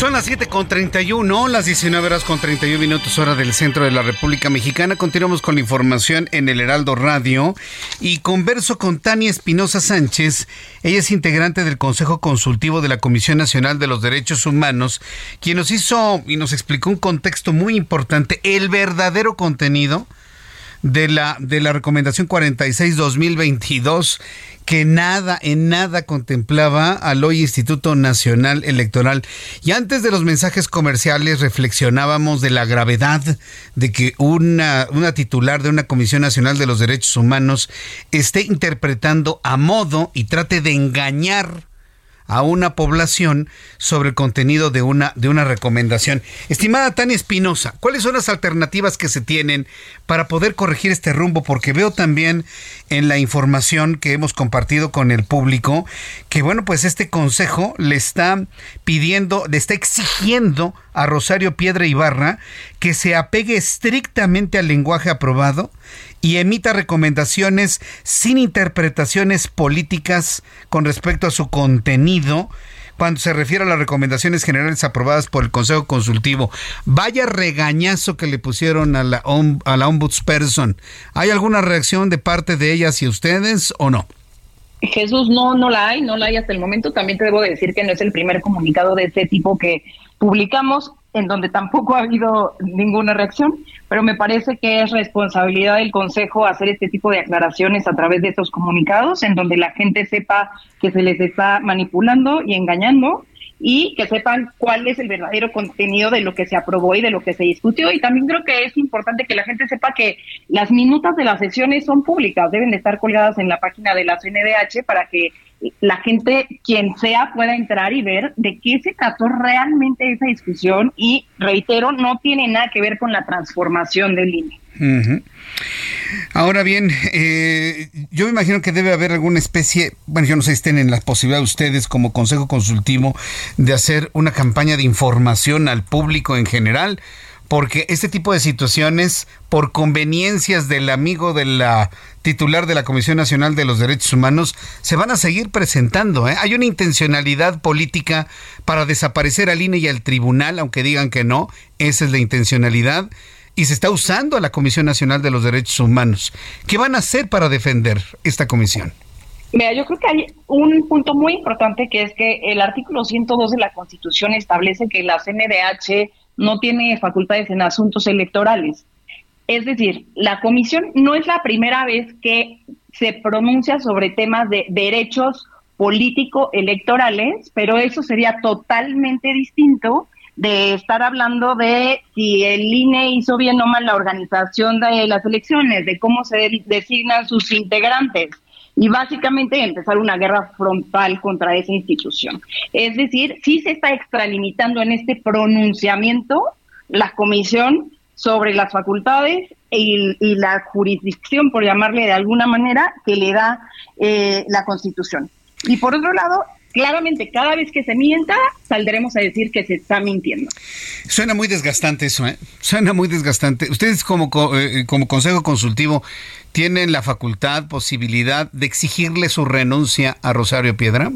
Son las 7 con 31, las 19 horas con 31 minutos hora del centro de la República Mexicana. Continuamos con la información en el Heraldo Radio y converso con Tania Espinosa Sánchez. Ella es integrante del Consejo Consultivo de la Comisión Nacional de los Derechos Humanos, quien nos hizo y nos explicó un contexto muy importante, el verdadero contenido de la, de la recomendación 46-2022 que nada, en nada contemplaba al hoy Instituto Nacional Electoral. Y antes de los mensajes comerciales reflexionábamos de la gravedad de que una, una titular de una Comisión Nacional de los Derechos Humanos esté interpretando a modo y trate de engañar a una población sobre el contenido de una, de una recomendación. Estimada Tania Espinosa, ¿cuáles son las alternativas que se tienen para poder corregir este rumbo? Porque veo también en la información que hemos compartido con el público que, bueno, pues este consejo le está pidiendo, le está exigiendo a Rosario Piedra Ibarra que se apegue estrictamente al lenguaje aprobado y emita recomendaciones sin interpretaciones políticas con respecto a su contenido cuando se refiere a las recomendaciones generales aprobadas por el Consejo Consultivo. Vaya regañazo que le pusieron a la, a la ombudsperson. ¿Hay alguna reacción de parte de ella hacia ustedes o no? Jesús, no, no la hay, no la hay hasta el momento. También te debo decir que no es el primer comunicado de este tipo que publicamos en donde tampoco ha habido ninguna reacción, pero me parece que es responsabilidad del Consejo hacer este tipo de aclaraciones a través de estos comunicados, en donde la gente sepa que se les está manipulando y engañando y que sepan cuál es el verdadero contenido de lo que se aprobó y de lo que se discutió. Y también creo que es importante que la gente sepa que las minutas de las sesiones son públicas, deben de estar colgadas en la página de la CNDH para que la gente, quien sea, pueda entrar y ver de qué se trató realmente esa discusión y, reitero, no tiene nada que ver con la transformación del INE. Ahora bien, eh, yo me imagino que debe haber alguna especie, bueno, yo no sé si estén en la posibilidad ustedes como Consejo Consultivo de hacer una campaña de información al público en general porque este tipo de situaciones, por conveniencias del amigo de la titular de la Comisión Nacional de los Derechos Humanos, se van a seguir presentando. ¿eh? Hay una intencionalidad política para desaparecer al INE y al tribunal, aunque digan que no, esa es la intencionalidad. Y se está usando a la Comisión Nacional de los Derechos Humanos. ¿Qué van a hacer para defender esta comisión? Mira, yo creo que hay un punto muy importante que es que el artículo 102 de la Constitución establece que la CNDH no tiene facultades en asuntos electorales. Es decir, la comisión no es la primera vez que se pronuncia sobre temas de derechos político-electorales, pero eso sería totalmente distinto de estar hablando de si el INE hizo bien o mal la organización de las elecciones, de cómo se designan sus integrantes, y básicamente empezar una guerra frontal contra esa institución. Es decir, sí se está extralimitando en este pronunciamiento la comisión sobre las facultades y, la jurisdicción, por llamarle de alguna manera, que le da eh, la Constitución. Y por otro lado, claramente cada vez que se mienta, saldremos a decir que se está mintiendo. Suena muy desgastante eso, ¿eh? Suena muy desgastante. Ustedes como, eh, como Consejo Consultivo tienen la facultad, posibilidad de exigirle su renuncia a Rosario Piedra?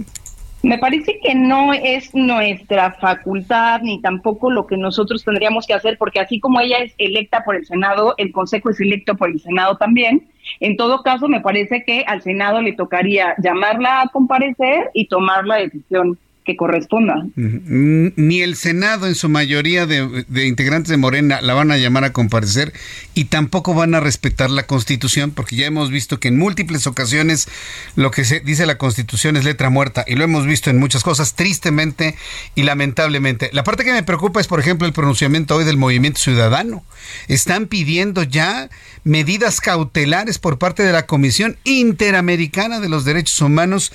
Me parece que no es nuestra facultad ni tampoco lo que nosotros tendríamos que hacer, porque así como ella es electa por el Senado, el Consejo es electo por el Senado también. En todo caso, me parece que al Senado le tocaría llamarla a comparecer y tomar la decisión que corresponda. Ni el Senado en su mayoría de, integrantes de Morena la van a llamar a comparecer y tampoco van a respetar la Constitución porque ya hemos visto que en múltiples ocasiones lo que se dice la Constitución es letra muerta y lo hemos visto en muchas cosas tristemente y lamentablemente. La parte que me preocupa es por ejemplo el pronunciamiento hoy del Movimiento Ciudadano. Están pidiendo ya medidas cautelares por parte de la Comisión Interamericana de los Derechos Humanos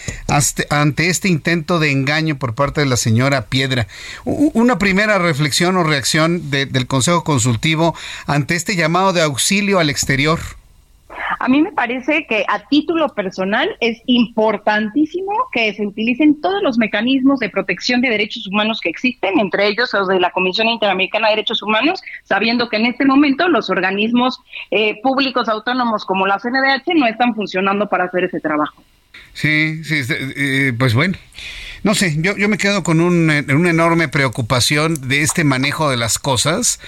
ante este intento de engaño por parte de la señora Piedra. Una primera reflexión o reacción del Consejo Consultivo ante este llamado de auxilio al exterior. A mí me parece que a título personal es importantísimo que se utilicen todos los mecanismos de protección de derechos humanos que existen, entre ellos los de la Comisión Interamericana de Derechos Humanos, sabiendo que en este momento los organismos eh, públicos autónomos como la CNDH no están funcionando para hacer ese trabajo. Sí, sí, eh, pues bueno. No sé, yo, yo me quedo con un, una enorme preocupación de este manejo de las cosas,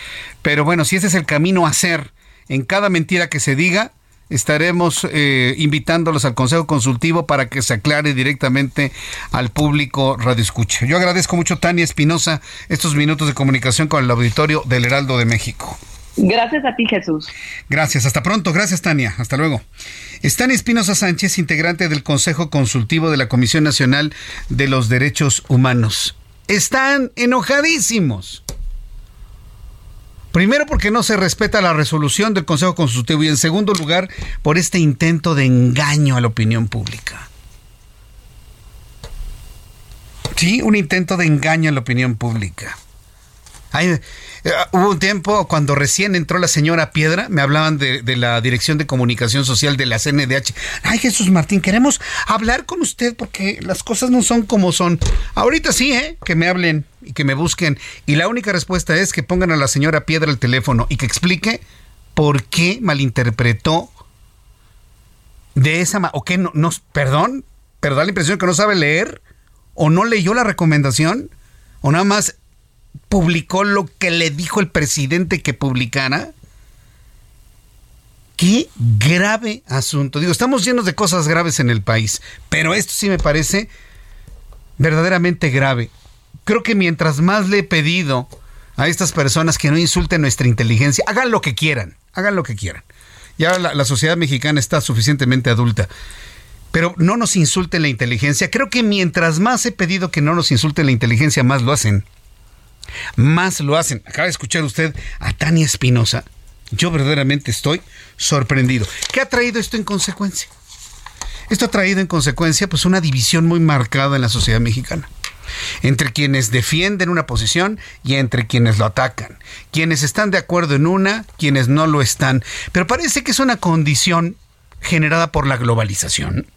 pero bueno, si ese es el camino a hacer en cada mentira que se diga, estaremos eh, invitándolos al Consejo Consultivo para que se aclare directamente al público Radio Escucha. Yo agradezco mucho, Tania Espinosa, estos minutos de comunicación con el auditorio del Heraldo de México. Gracias a ti, Jesús. Gracias, hasta pronto. Gracias, Tania. Hasta luego. Están Espinosa Sánchez, integrante del Consejo Consultivo de la Comisión Nacional de los Derechos Humanos. Están enojadísimos. Primero porque no se respeta la resolución del Consejo Consultivo y en segundo lugar por este intento de engaño a la opinión pública. Sí, un intento de engaño a la opinión pública. Hay, eh, hubo un tiempo cuando recién entró la señora Piedra, me hablaban de, la Dirección de Comunicación Social de la CNDH. Ay, Jesús Martín, queremos hablar con usted porque las cosas no son como son. Ahorita sí, ¿eh? Que me hablen y que me busquen. Y la única respuesta es que pongan a la señora Piedra el teléfono y que explique por qué malinterpretó de esa o qué no, no, perdón, pero da la impresión que no sabe leer o no leyó la recomendación o nada más publicó lo que le dijo el presidente que publicara. Qué grave asunto. Digo, estamos llenos de cosas graves en el país, pero esto sí me parece verdaderamente grave. Creo que mientras más le he pedido a estas personas que no insulten nuestra inteligencia, hagan lo que quieran, hagan lo que quieran. Ya la, la sociedad mexicana está suficientemente adulta pero no nos insulten la inteligencia. Creo que mientras más he pedido que no nos insulten la inteligencia, más lo hacen más lo hacen. Acaba de escuchar usted a Tania Espinosa. Yo verdaderamente estoy sorprendido. ¿Qué ha traído esto en consecuencia? Esto ha traído en consecuencia pues una división muy marcada en la sociedad mexicana entre quienes defienden una posición y entre quienes lo atacan, quienes están de acuerdo en una, quienes no lo están, pero parece que es una condición generada por la globalización.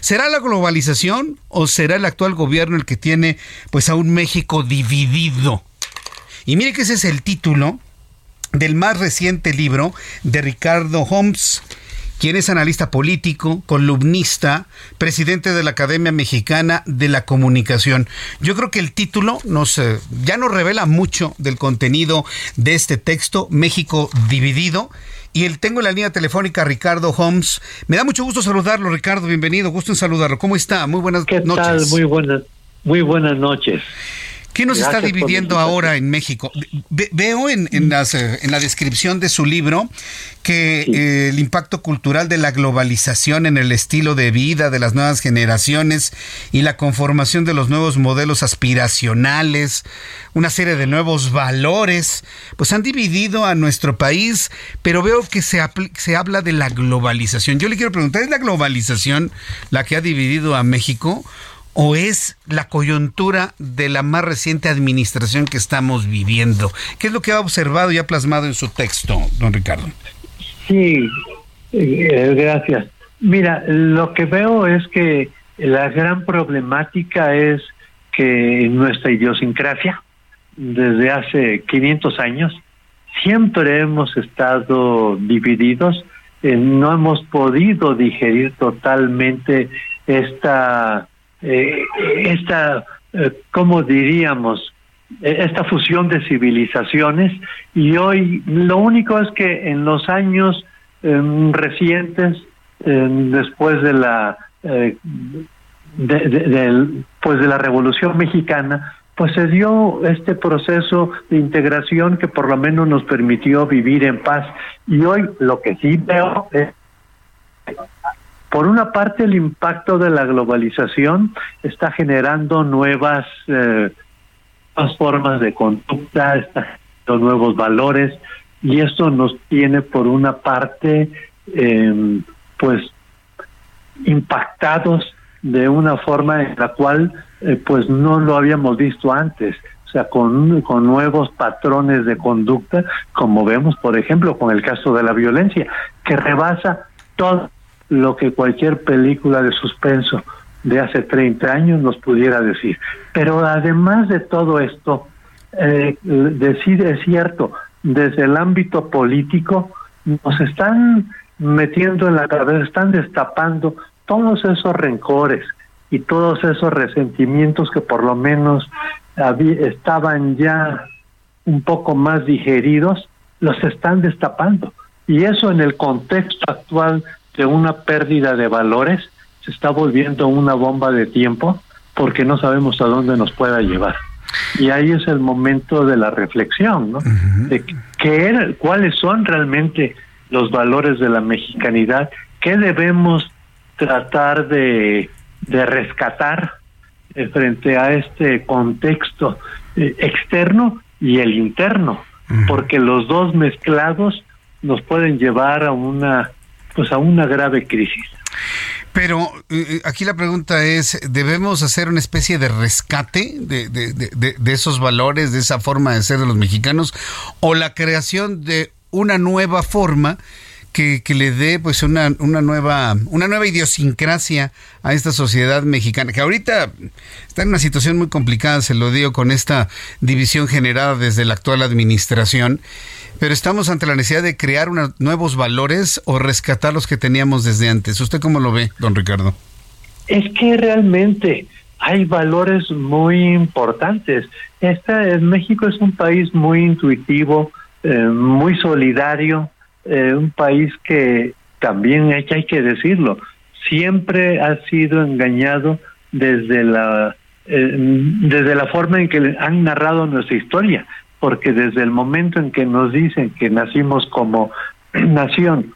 ¿Será la globalización o será el actual gobierno el que tiene pues a un México dividido? Y mire que ese es el título del más reciente libro de Ricardo Holmes, quien es analista político, columnista, presidente de la Academia Mexicana de la Comunicación. Yo creo que el título eh, ya nos revela mucho del contenido de este texto, México dividido, y el, tengo en la línea telefónica Ricardo Holmes. Me da mucho gusto saludarlo, Ricardo. Bienvenido, gusto en saludarlo. ¿Cómo está? Muy buenas ¿Qué noches. Tal? Muy buenas, muy buenas noches. ¿Qué nos está dividiendo ahora en México? veo en, en, las, eh, en, la descripción de su libro que eh, el impacto cultural de la globalización en el estilo de vida de las nuevas generaciones y la conformación de los nuevos modelos aspiracionales, una serie de nuevos valores, pues han dividido a nuestro país, pero veo que se, se habla de la globalización. Yo le quiero preguntar, ¿es la globalización la que ha dividido a México? O es la coyuntura de la más reciente administración que estamos viviendo? ¿Qué es lo que ha observado y ha plasmado en su texto, don Ricardo? Sí, eh, gracias. Mira, lo que veo es que la gran problemática es que nuestra idiosincrasia, desde hace 500 años, siempre hemos estado divididos, eh, no hemos podido digerir totalmente esta eh, esta, eh, ¿cómo diríamos? Eh, esta fusión de civilizaciones y hoy lo único es que en los años em, recientes, em, después de la eh, de, pues de la Revolución Mexicana, pues se dio este proceso de integración que por lo menos nos permitió vivir en paz. Y hoy lo que sí veo es por una parte, el impacto de la globalización está generando nuevas, eh, formas de conducta, está generando nuevos valores y esto nos tiene, por una parte, em, pues impactados de una forma en la cual eh, pues no lo habíamos visto antes. O sea, con, con nuevos patrones de conducta, como vemos, por ejemplo, con el caso de la violencia, que rebasa todo lo que cualquier película de suspenso de hace 30 años nos pudiera decir. Pero además de todo esto, eh, decir es cierto, desde el ámbito político nos están metiendo en la cabeza, están destapando todos esos rencores y todos esos resentimientos que por lo menos estaban ya un poco más digeridos, los están destapando. Y eso en el contexto actual de una pérdida de valores se está volviendo una bomba de tiempo porque no sabemos a dónde nos pueda llevar. Y ahí es el momento de la reflexión, ¿no? De qué cuáles son realmente los valores de la mexicanidad, qué debemos tratar de, rescatar eh, frente a este contexto eh, externo y el interno, porque los dos mezclados nos pueden llevar a una pues a una grave crisis. Pero eh, aquí la pregunta es, ¿debemos hacer una especie de rescate de, de, de, de, esos valores, de esa forma de ser de los mexicanos, o la creación de una nueva forma que, que, le dé pues una, una nueva una nueva idiosincrasia a esta sociedad mexicana que ahorita está en una situación muy complicada se lo digo con esta división generada desde la actual administración pero estamos ante la necesidad de crear nuevos valores o rescatar los que teníamos desde antes. Usted cómo lo ve don Ricardo es que realmente hay valores muy importantes. Esta México es un país muy intuitivo eh, muy solidario eh, un país que también hay, que decirlo, siempre ha sido engañado desde la eh, desde la forma en que han narrado nuestra historia, porque desde el momento en que nos dicen que nacimos como [clears throat] nación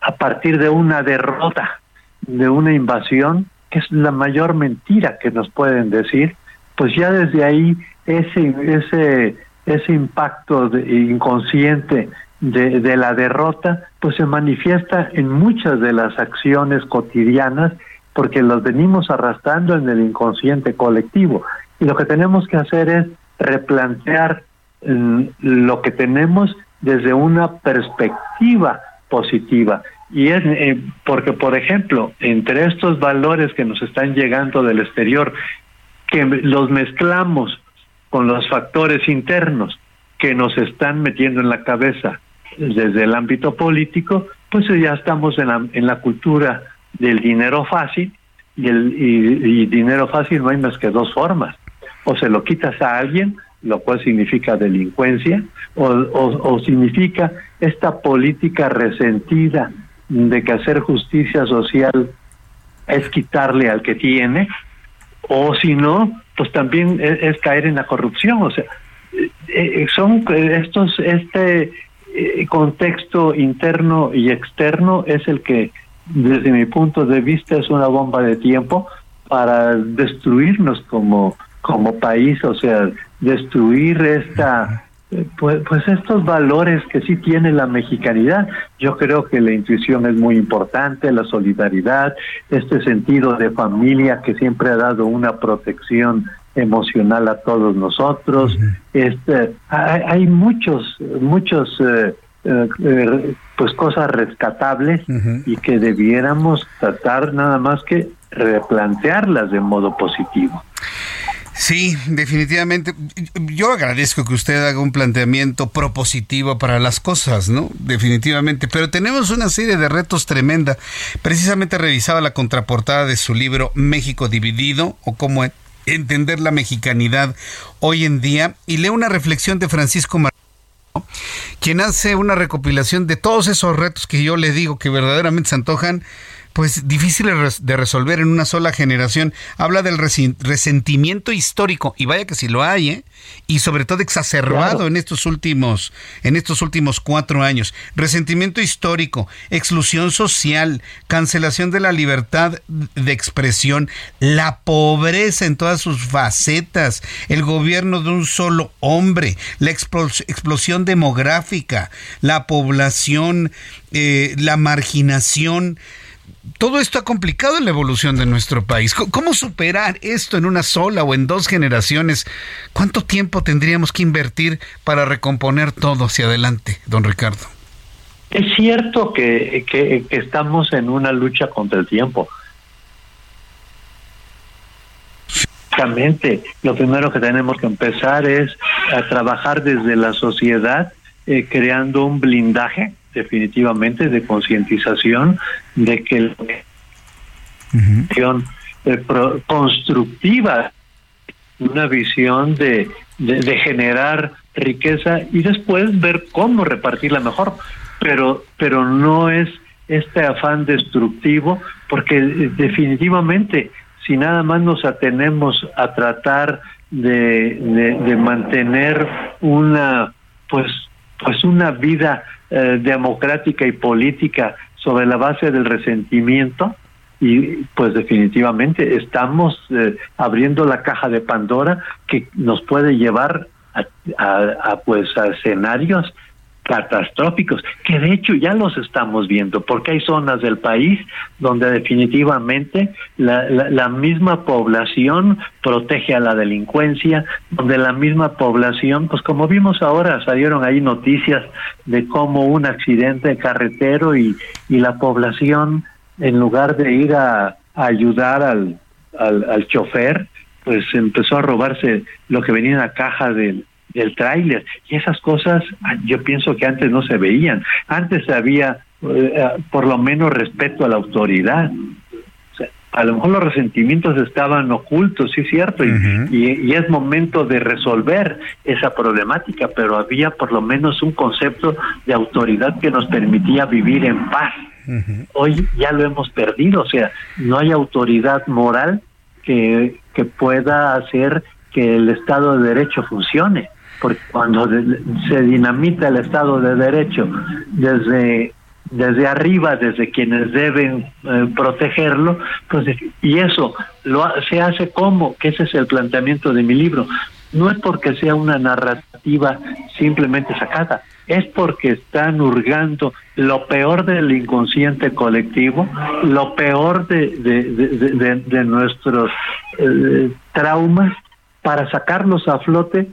a partir de una derrota, de una invasión, que es la mayor mentira que nos pueden decir, pues ya desde ahí ese ese ese impacto inconsciente de, la derrota, pues se manifiesta en muchas de las acciones cotidianas porque las venimos arrastrando en el inconsciente colectivo. Y lo que tenemos que hacer es replantear lo que tenemos desde una perspectiva positiva. Y es eh, porque, por ejemplo, entre estos valores que nos están llegando del exterior, que los mezclamos con los factores internos que nos están metiendo en la cabeza desde el ámbito político, pues ya estamos en la, en la cultura del dinero fácil y el y, dinero fácil no hay más que dos formas. O se lo quitas a alguien, lo cual significa delincuencia, o, o, significa esta política resentida de que hacer justicia social es quitarle al que tiene, o si no, pues también es, caer en la corrupción. O sea, eh, eh, son estos, este eh, contexto interno y externo es el que, desde mi punto de vista, es una bomba de tiempo para destruirnos como, como país, o sea, destruir esta eh, pues, pues estos valores que sí tiene la mexicanidad. Yo creo que la intuición es muy importante, la solidaridad, este sentido de familia que siempre ha dado una protección emocional a todos nosotros. Este, hay, muchos, muchos, eh, eh, pues cosas rescatables y que debiéramos tratar nada más que replantearlas de modo positivo. Sí, definitivamente. Yo agradezco que usted haga un planteamiento propositivo para las cosas, ¿no? Definitivamente. Pero tenemos una serie de retos tremenda. Precisamente revisaba la contraportada de su libro México Dividido o cómo entender la mexicanidad hoy en día y leo una reflexión de Francisco Martínez quien hace una recopilación de todos esos retos que yo le digo que verdaderamente se antojan pues difíciles de resolver en una sola generación. Habla del resentimiento histórico y vaya que si lo hay, ¿eh? y sobre todo exacerbado en estos últimos en estos últimos cuatro años. Resentimiento histórico, exclusión social, cancelación de la libertad de expresión, la pobreza en todas sus facetas, el gobierno de un solo hombre, la explosión demográfica, la población, eh, la marginación todo esto ha complicado la evolución de nuestro país. ¿Cómo superar esto en una sola o en dos generaciones? ¿Cuánto tiempo tendríamos que invertir para recomponer todo hacia adelante, don Ricardo? Es cierto que, que, estamos en una lucha contra el tiempo. Exactamente. Lo primero que tenemos que empezar es a trabajar desde la sociedad, eh, creando un blindaje definitivamente de concientización de que la eh, constructiva, una visión de, de, generar riqueza y después ver cómo repartirla mejor, pero, pero no es este afán destructivo, porque eh, definitivamente si nada más nos atenemos a tratar de, de, mantener una pues pues una vida eh, democrática y política sobre la base del resentimiento y pues definitivamente estamos eh, abriendo la caja de Pandora que nos puede llevar a, a, pues a escenarios catastróficos, que de hecho ya los estamos viendo, porque hay zonas del país donde definitivamente la, la, misma población protege a la delincuencia, donde la misma población, pues como vimos ahora, salieron ahí noticias de cómo un accidente carretero y, y la población, en lugar de ir a, ayudar al, al chofer, pues empezó a robarse lo que venía en la caja del, el tráiler. Y esas cosas yo pienso que antes no se veían. Antes había eh, por lo menos respeto a la autoridad. A lo mejor los resentimientos estaban ocultos, sí es cierto, y, es momento de resolver esa problemática, pero había por lo menos un concepto de autoridad que nos permitía vivir en paz. Hoy ya lo hemos perdido, o sea, no hay autoridad moral que, que pueda hacer que el Estado de Derecho funcione porque cuando se dinamita el Estado de Derecho desde desde arriba, desde quienes deben eh, protegerlo, pues, y eso lo se hace como, que ese es el planteamiento de mi libro, no es porque sea una narrativa simplemente sacada, es porque están hurgando lo peor del inconsciente colectivo, lo peor de, de, nuestros eh, traumas, para sacarlos a flote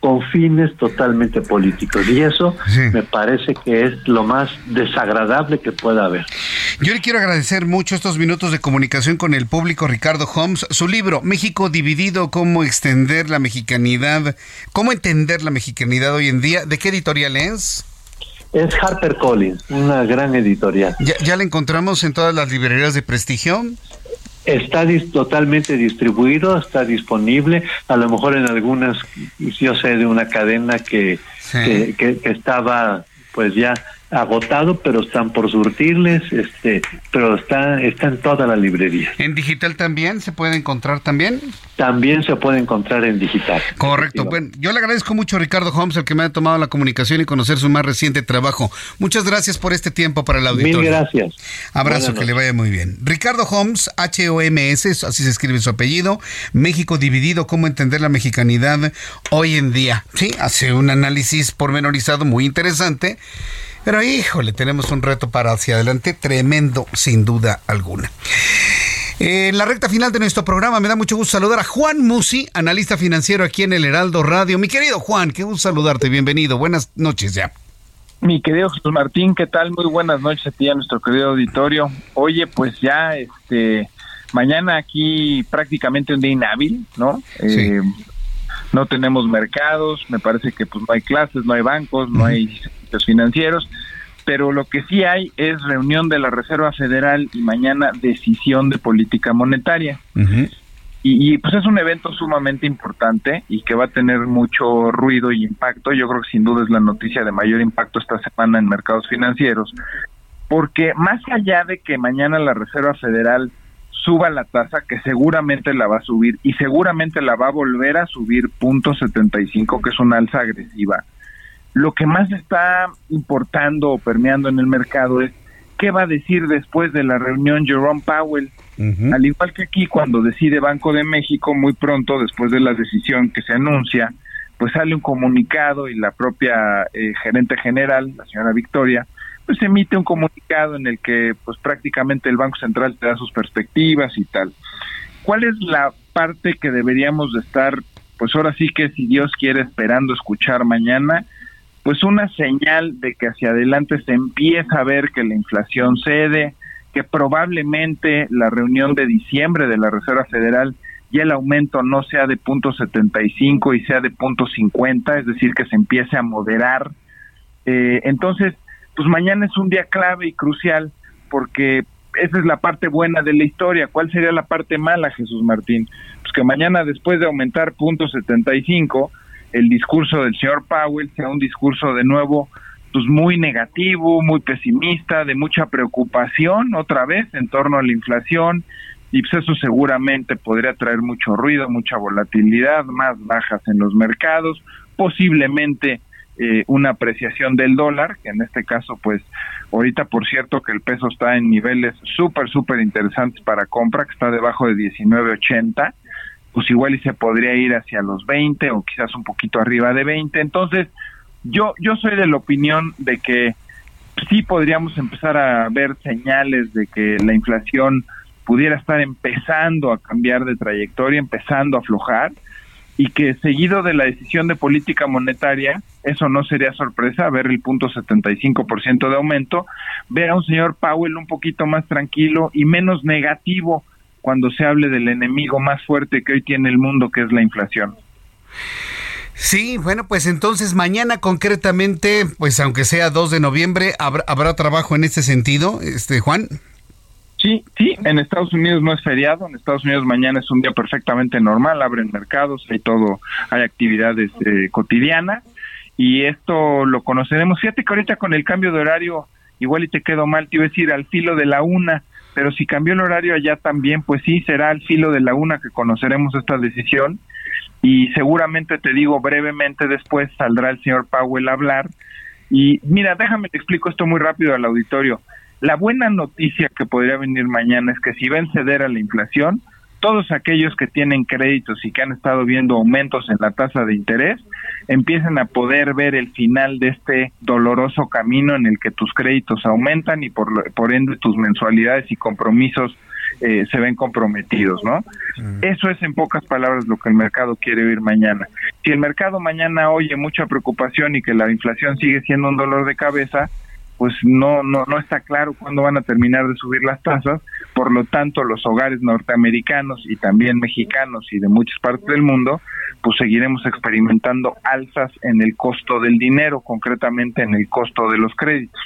con fines totalmente políticos. Y eso me parece que es lo más desagradable que pueda haber. Yo le quiero agradecer mucho estos minutos de comunicación con el público, Ricardo Holmes. Su libro, México dividido, cómo extender la mexicanidad, cómo entender la mexicanidad hoy en día. ¿De qué editorial es? Es Harper Collins, una gran editorial. ¿Ya, ya la encontramos en todas las librerías de prestigio? Está totalmente distribuido, está disponible, a lo mejor en algunas, yo sé de una cadena que, que, que, estaba pues ya agotado, pero están por surtirles, este, pero está, está en toda la librería. ¿En digital también se puede encontrar también? También se puede encontrar en digital. Correcto. Bueno, yo le agradezco mucho a Ricardo Holmes el que me ha tomado la comunicación y conocer su más reciente trabajo. Muchas gracias por este tiempo para el auditorio. Mil gracias. Abrazo, que le vaya muy bien. Ricardo Holmes, H-O-M-S, así se escribe su apellido. México dividido, cómo entender la mexicanidad hoy en día. Sí, hace un análisis pormenorizado muy interesante pero híjole, tenemos un reto para hacia adelante tremendo, sin duda alguna. En la recta final de nuestro programa me da mucho gusto saludar a Juan Musi, analista financiero aquí en el Heraldo Radio. Mi querido Juan, qué gusto saludarte, bienvenido. Buenas noches ya. Mi querido Jesús Martín, ¿qué tal? Muy buenas noches a ti a nuestro querido auditorio. Oye, pues ya este mañana aquí prácticamente un día inhábil, ¿no? Eh, no tenemos mercados, me parece que pues no hay clases, no hay bancos, no hay financieros, pero lo que sí hay es reunión de la Reserva Federal y mañana decisión de política monetaria. y, pues es un evento sumamente importante y que va a tener mucho ruido y impacto. Yo creo que sin duda es la noticia de mayor impacto esta semana en mercados financieros, porque más allá de que mañana la Reserva Federal suba la tasa, que seguramente la va a subir y seguramente la va a volver a subir punto 75, que es una alza agresiva lo que más está importando o permeando en el mercado es qué va a decir después de la reunión Jerome Powell. Al igual que aquí, cuando decide Banco de México, muy pronto después de la decisión que se anuncia, pues sale un comunicado y la propia eh, gerente general, la señora Victoria, pues emite un comunicado en el que pues prácticamente el Banco Central te da sus perspectivas y tal. ¿Cuál es la parte que deberíamos de estar, pues ahora sí que si Dios quiere, esperando escuchar mañana? Pues una señal de que hacia adelante se empieza a ver que la inflación cede, que probablemente la reunión de diciembre de la Reserva Federal ya el aumento no sea de punto 75 y sea de punto 50, es decir, que se empiece a moderar. Eh, entonces, pues mañana es un día clave y crucial porque esa es la parte buena de la historia. ¿Cuál sería la parte mala, Jesús Martín? Pues que mañana después de aumentar punto 75, el discurso del señor Powell sea un discurso de nuevo pues muy negativo, muy pesimista, de mucha preocupación otra vez en torno a la inflación, y pues eso seguramente podría traer mucho ruido, mucha volatilidad, más bajas en los mercados, posiblemente eh, una apreciación del dólar, que en este caso pues ahorita por cierto que el peso está en niveles súper, súper interesantes para compra, que está debajo de 19.80, pues igual y se podría ir hacia los 20 o quizás un poquito arriba de 20. Entonces, yo, yo soy de la opinión de que sí podríamos empezar a ver señales de que la inflación pudiera estar empezando a cambiar de trayectoria, empezando a aflojar, y que seguido de la decisión de política monetaria, eso no sería sorpresa, ver el punto 75% de aumento, ver a un señor Powell un poquito más tranquilo y menos negativo cuando se hable del enemigo más fuerte que hoy tiene el mundo, que es la inflación. Sí, bueno, pues entonces mañana concretamente, pues aunque sea 2 de noviembre, ¿habrá, habrá trabajo en este sentido, este Juan? Sí, sí, en Estados Unidos no es feriado, en Estados Unidos mañana es un día perfectamente normal, abren mercados, hay todo, hay actividades eh, cotidianas y esto lo conoceremos. Fíjate que ahorita con el cambio de horario, igual y te quedo mal, te iba a decir al filo de la una, pero si cambió el horario allá también, pues sí, será al filo de la una que conoceremos esta decisión y seguramente te digo brevemente después saldrá el señor Powell a hablar. Y mira, déjame te explico esto muy rápido al auditorio. La buena noticia que podría venir mañana es que si ven ceder a la inflación, todos aquellos que tienen créditos y que han estado viendo aumentos en la tasa de interés, empiezan a poder ver el final de este doloroso camino en el que tus créditos aumentan y por, por ende tus mensualidades y compromisos eh, se ven comprometidos, ¿no? Eso es en pocas palabras lo que el mercado quiere oír mañana. Si el mercado mañana oye mucha preocupación y que la inflación sigue siendo un dolor de cabeza, pues no, no, no está claro cuándo van a terminar de subir las tasas, por lo tanto los hogares norteamericanos y también mexicanos y de muchas partes del mundo, pues seguiremos experimentando alzas en el costo del dinero, concretamente en el costo de los créditos.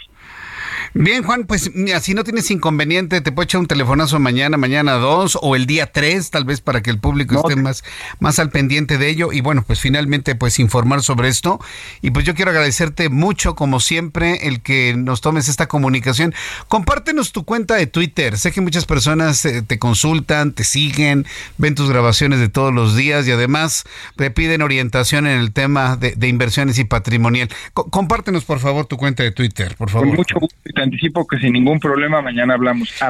Bien, Juan, pues mira, si no tienes inconveniente, te puedo echar un telefonazo mañana, mañana 2 o el día 3, tal vez para que el público esté más, más al pendiente de ello. Y bueno, pues finalmente, pues informar sobre esto. Y pues yo quiero agradecerte mucho, como siempre, el que nos tomes esta comunicación. Compártenos tu cuenta de Twitter. Sé que muchas personas eh, te consultan, te siguen, ven tus grabaciones de todos los días y además te piden orientación en el tema de, inversiones y patrimonial. compártenos, por favor, tu cuenta de Twitter, por favor. Con mucho gusto anticipo que sin ningún problema mañana hablamos.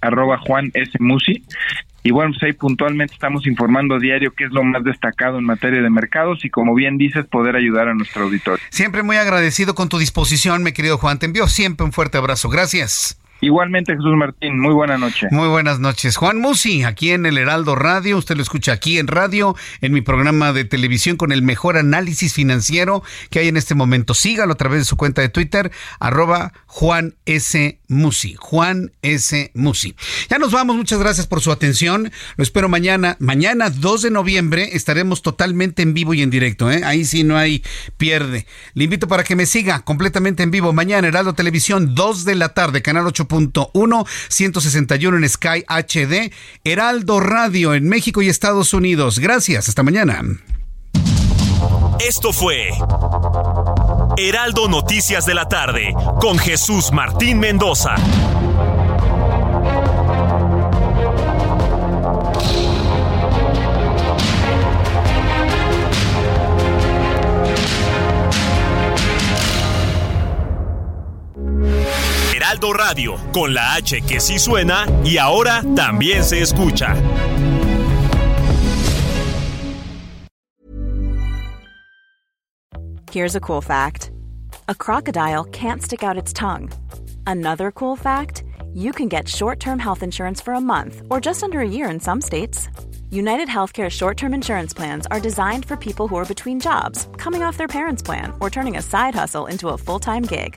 Arroba Juan S. Musi. Y bueno, pues ahí puntualmente estamos informando diario qué es lo más destacado en materia de mercados y como bien dices, poder ayudar a nuestro auditorio. Siempre muy agradecido con tu disposición, mi querido Juan. Te envío siempre un fuerte abrazo. Gracias. Igualmente, Jesús Martín, muy buena noche. Muy buenas noches. Juan Musi, aquí en el Heraldo Radio, usted lo escucha aquí en radio, en mi programa de televisión con el mejor análisis financiero que hay en este momento. Sígalo a través de su cuenta de Twitter, arroba Juan S. Musi. Juan S. Musi. Ya nos vamos, muchas gracias por su atención. Lo espero mañana. Mañana, 2 de noviembre, estaremos totalmente en vivo y en directo. ¿eh? Ahí sí no hay pierde. Le invito para que me siga completamente en vivo. Mañana, Heraldo Televisión, 2 de la tarde, canal 8 1, 161 en Sky HD, Heraldo Radio en México y Estados Unidos. Gracias, hasta mañana. Esto fue Heraldo Noticias de la tarde con Jesús Martín Mendoza. Heraldo Radio, con la H que sí suena y ahora también se escucha. Here's a cool fact. A crocodile can't stick out its tongue. Another cool fact, you can get short-term health insurance for a month or just under a year in some states. United Healthcare short term insurance plans are designed for people who are between jobs, coming off their parents' plan, or turning a side hustle into a full time gig.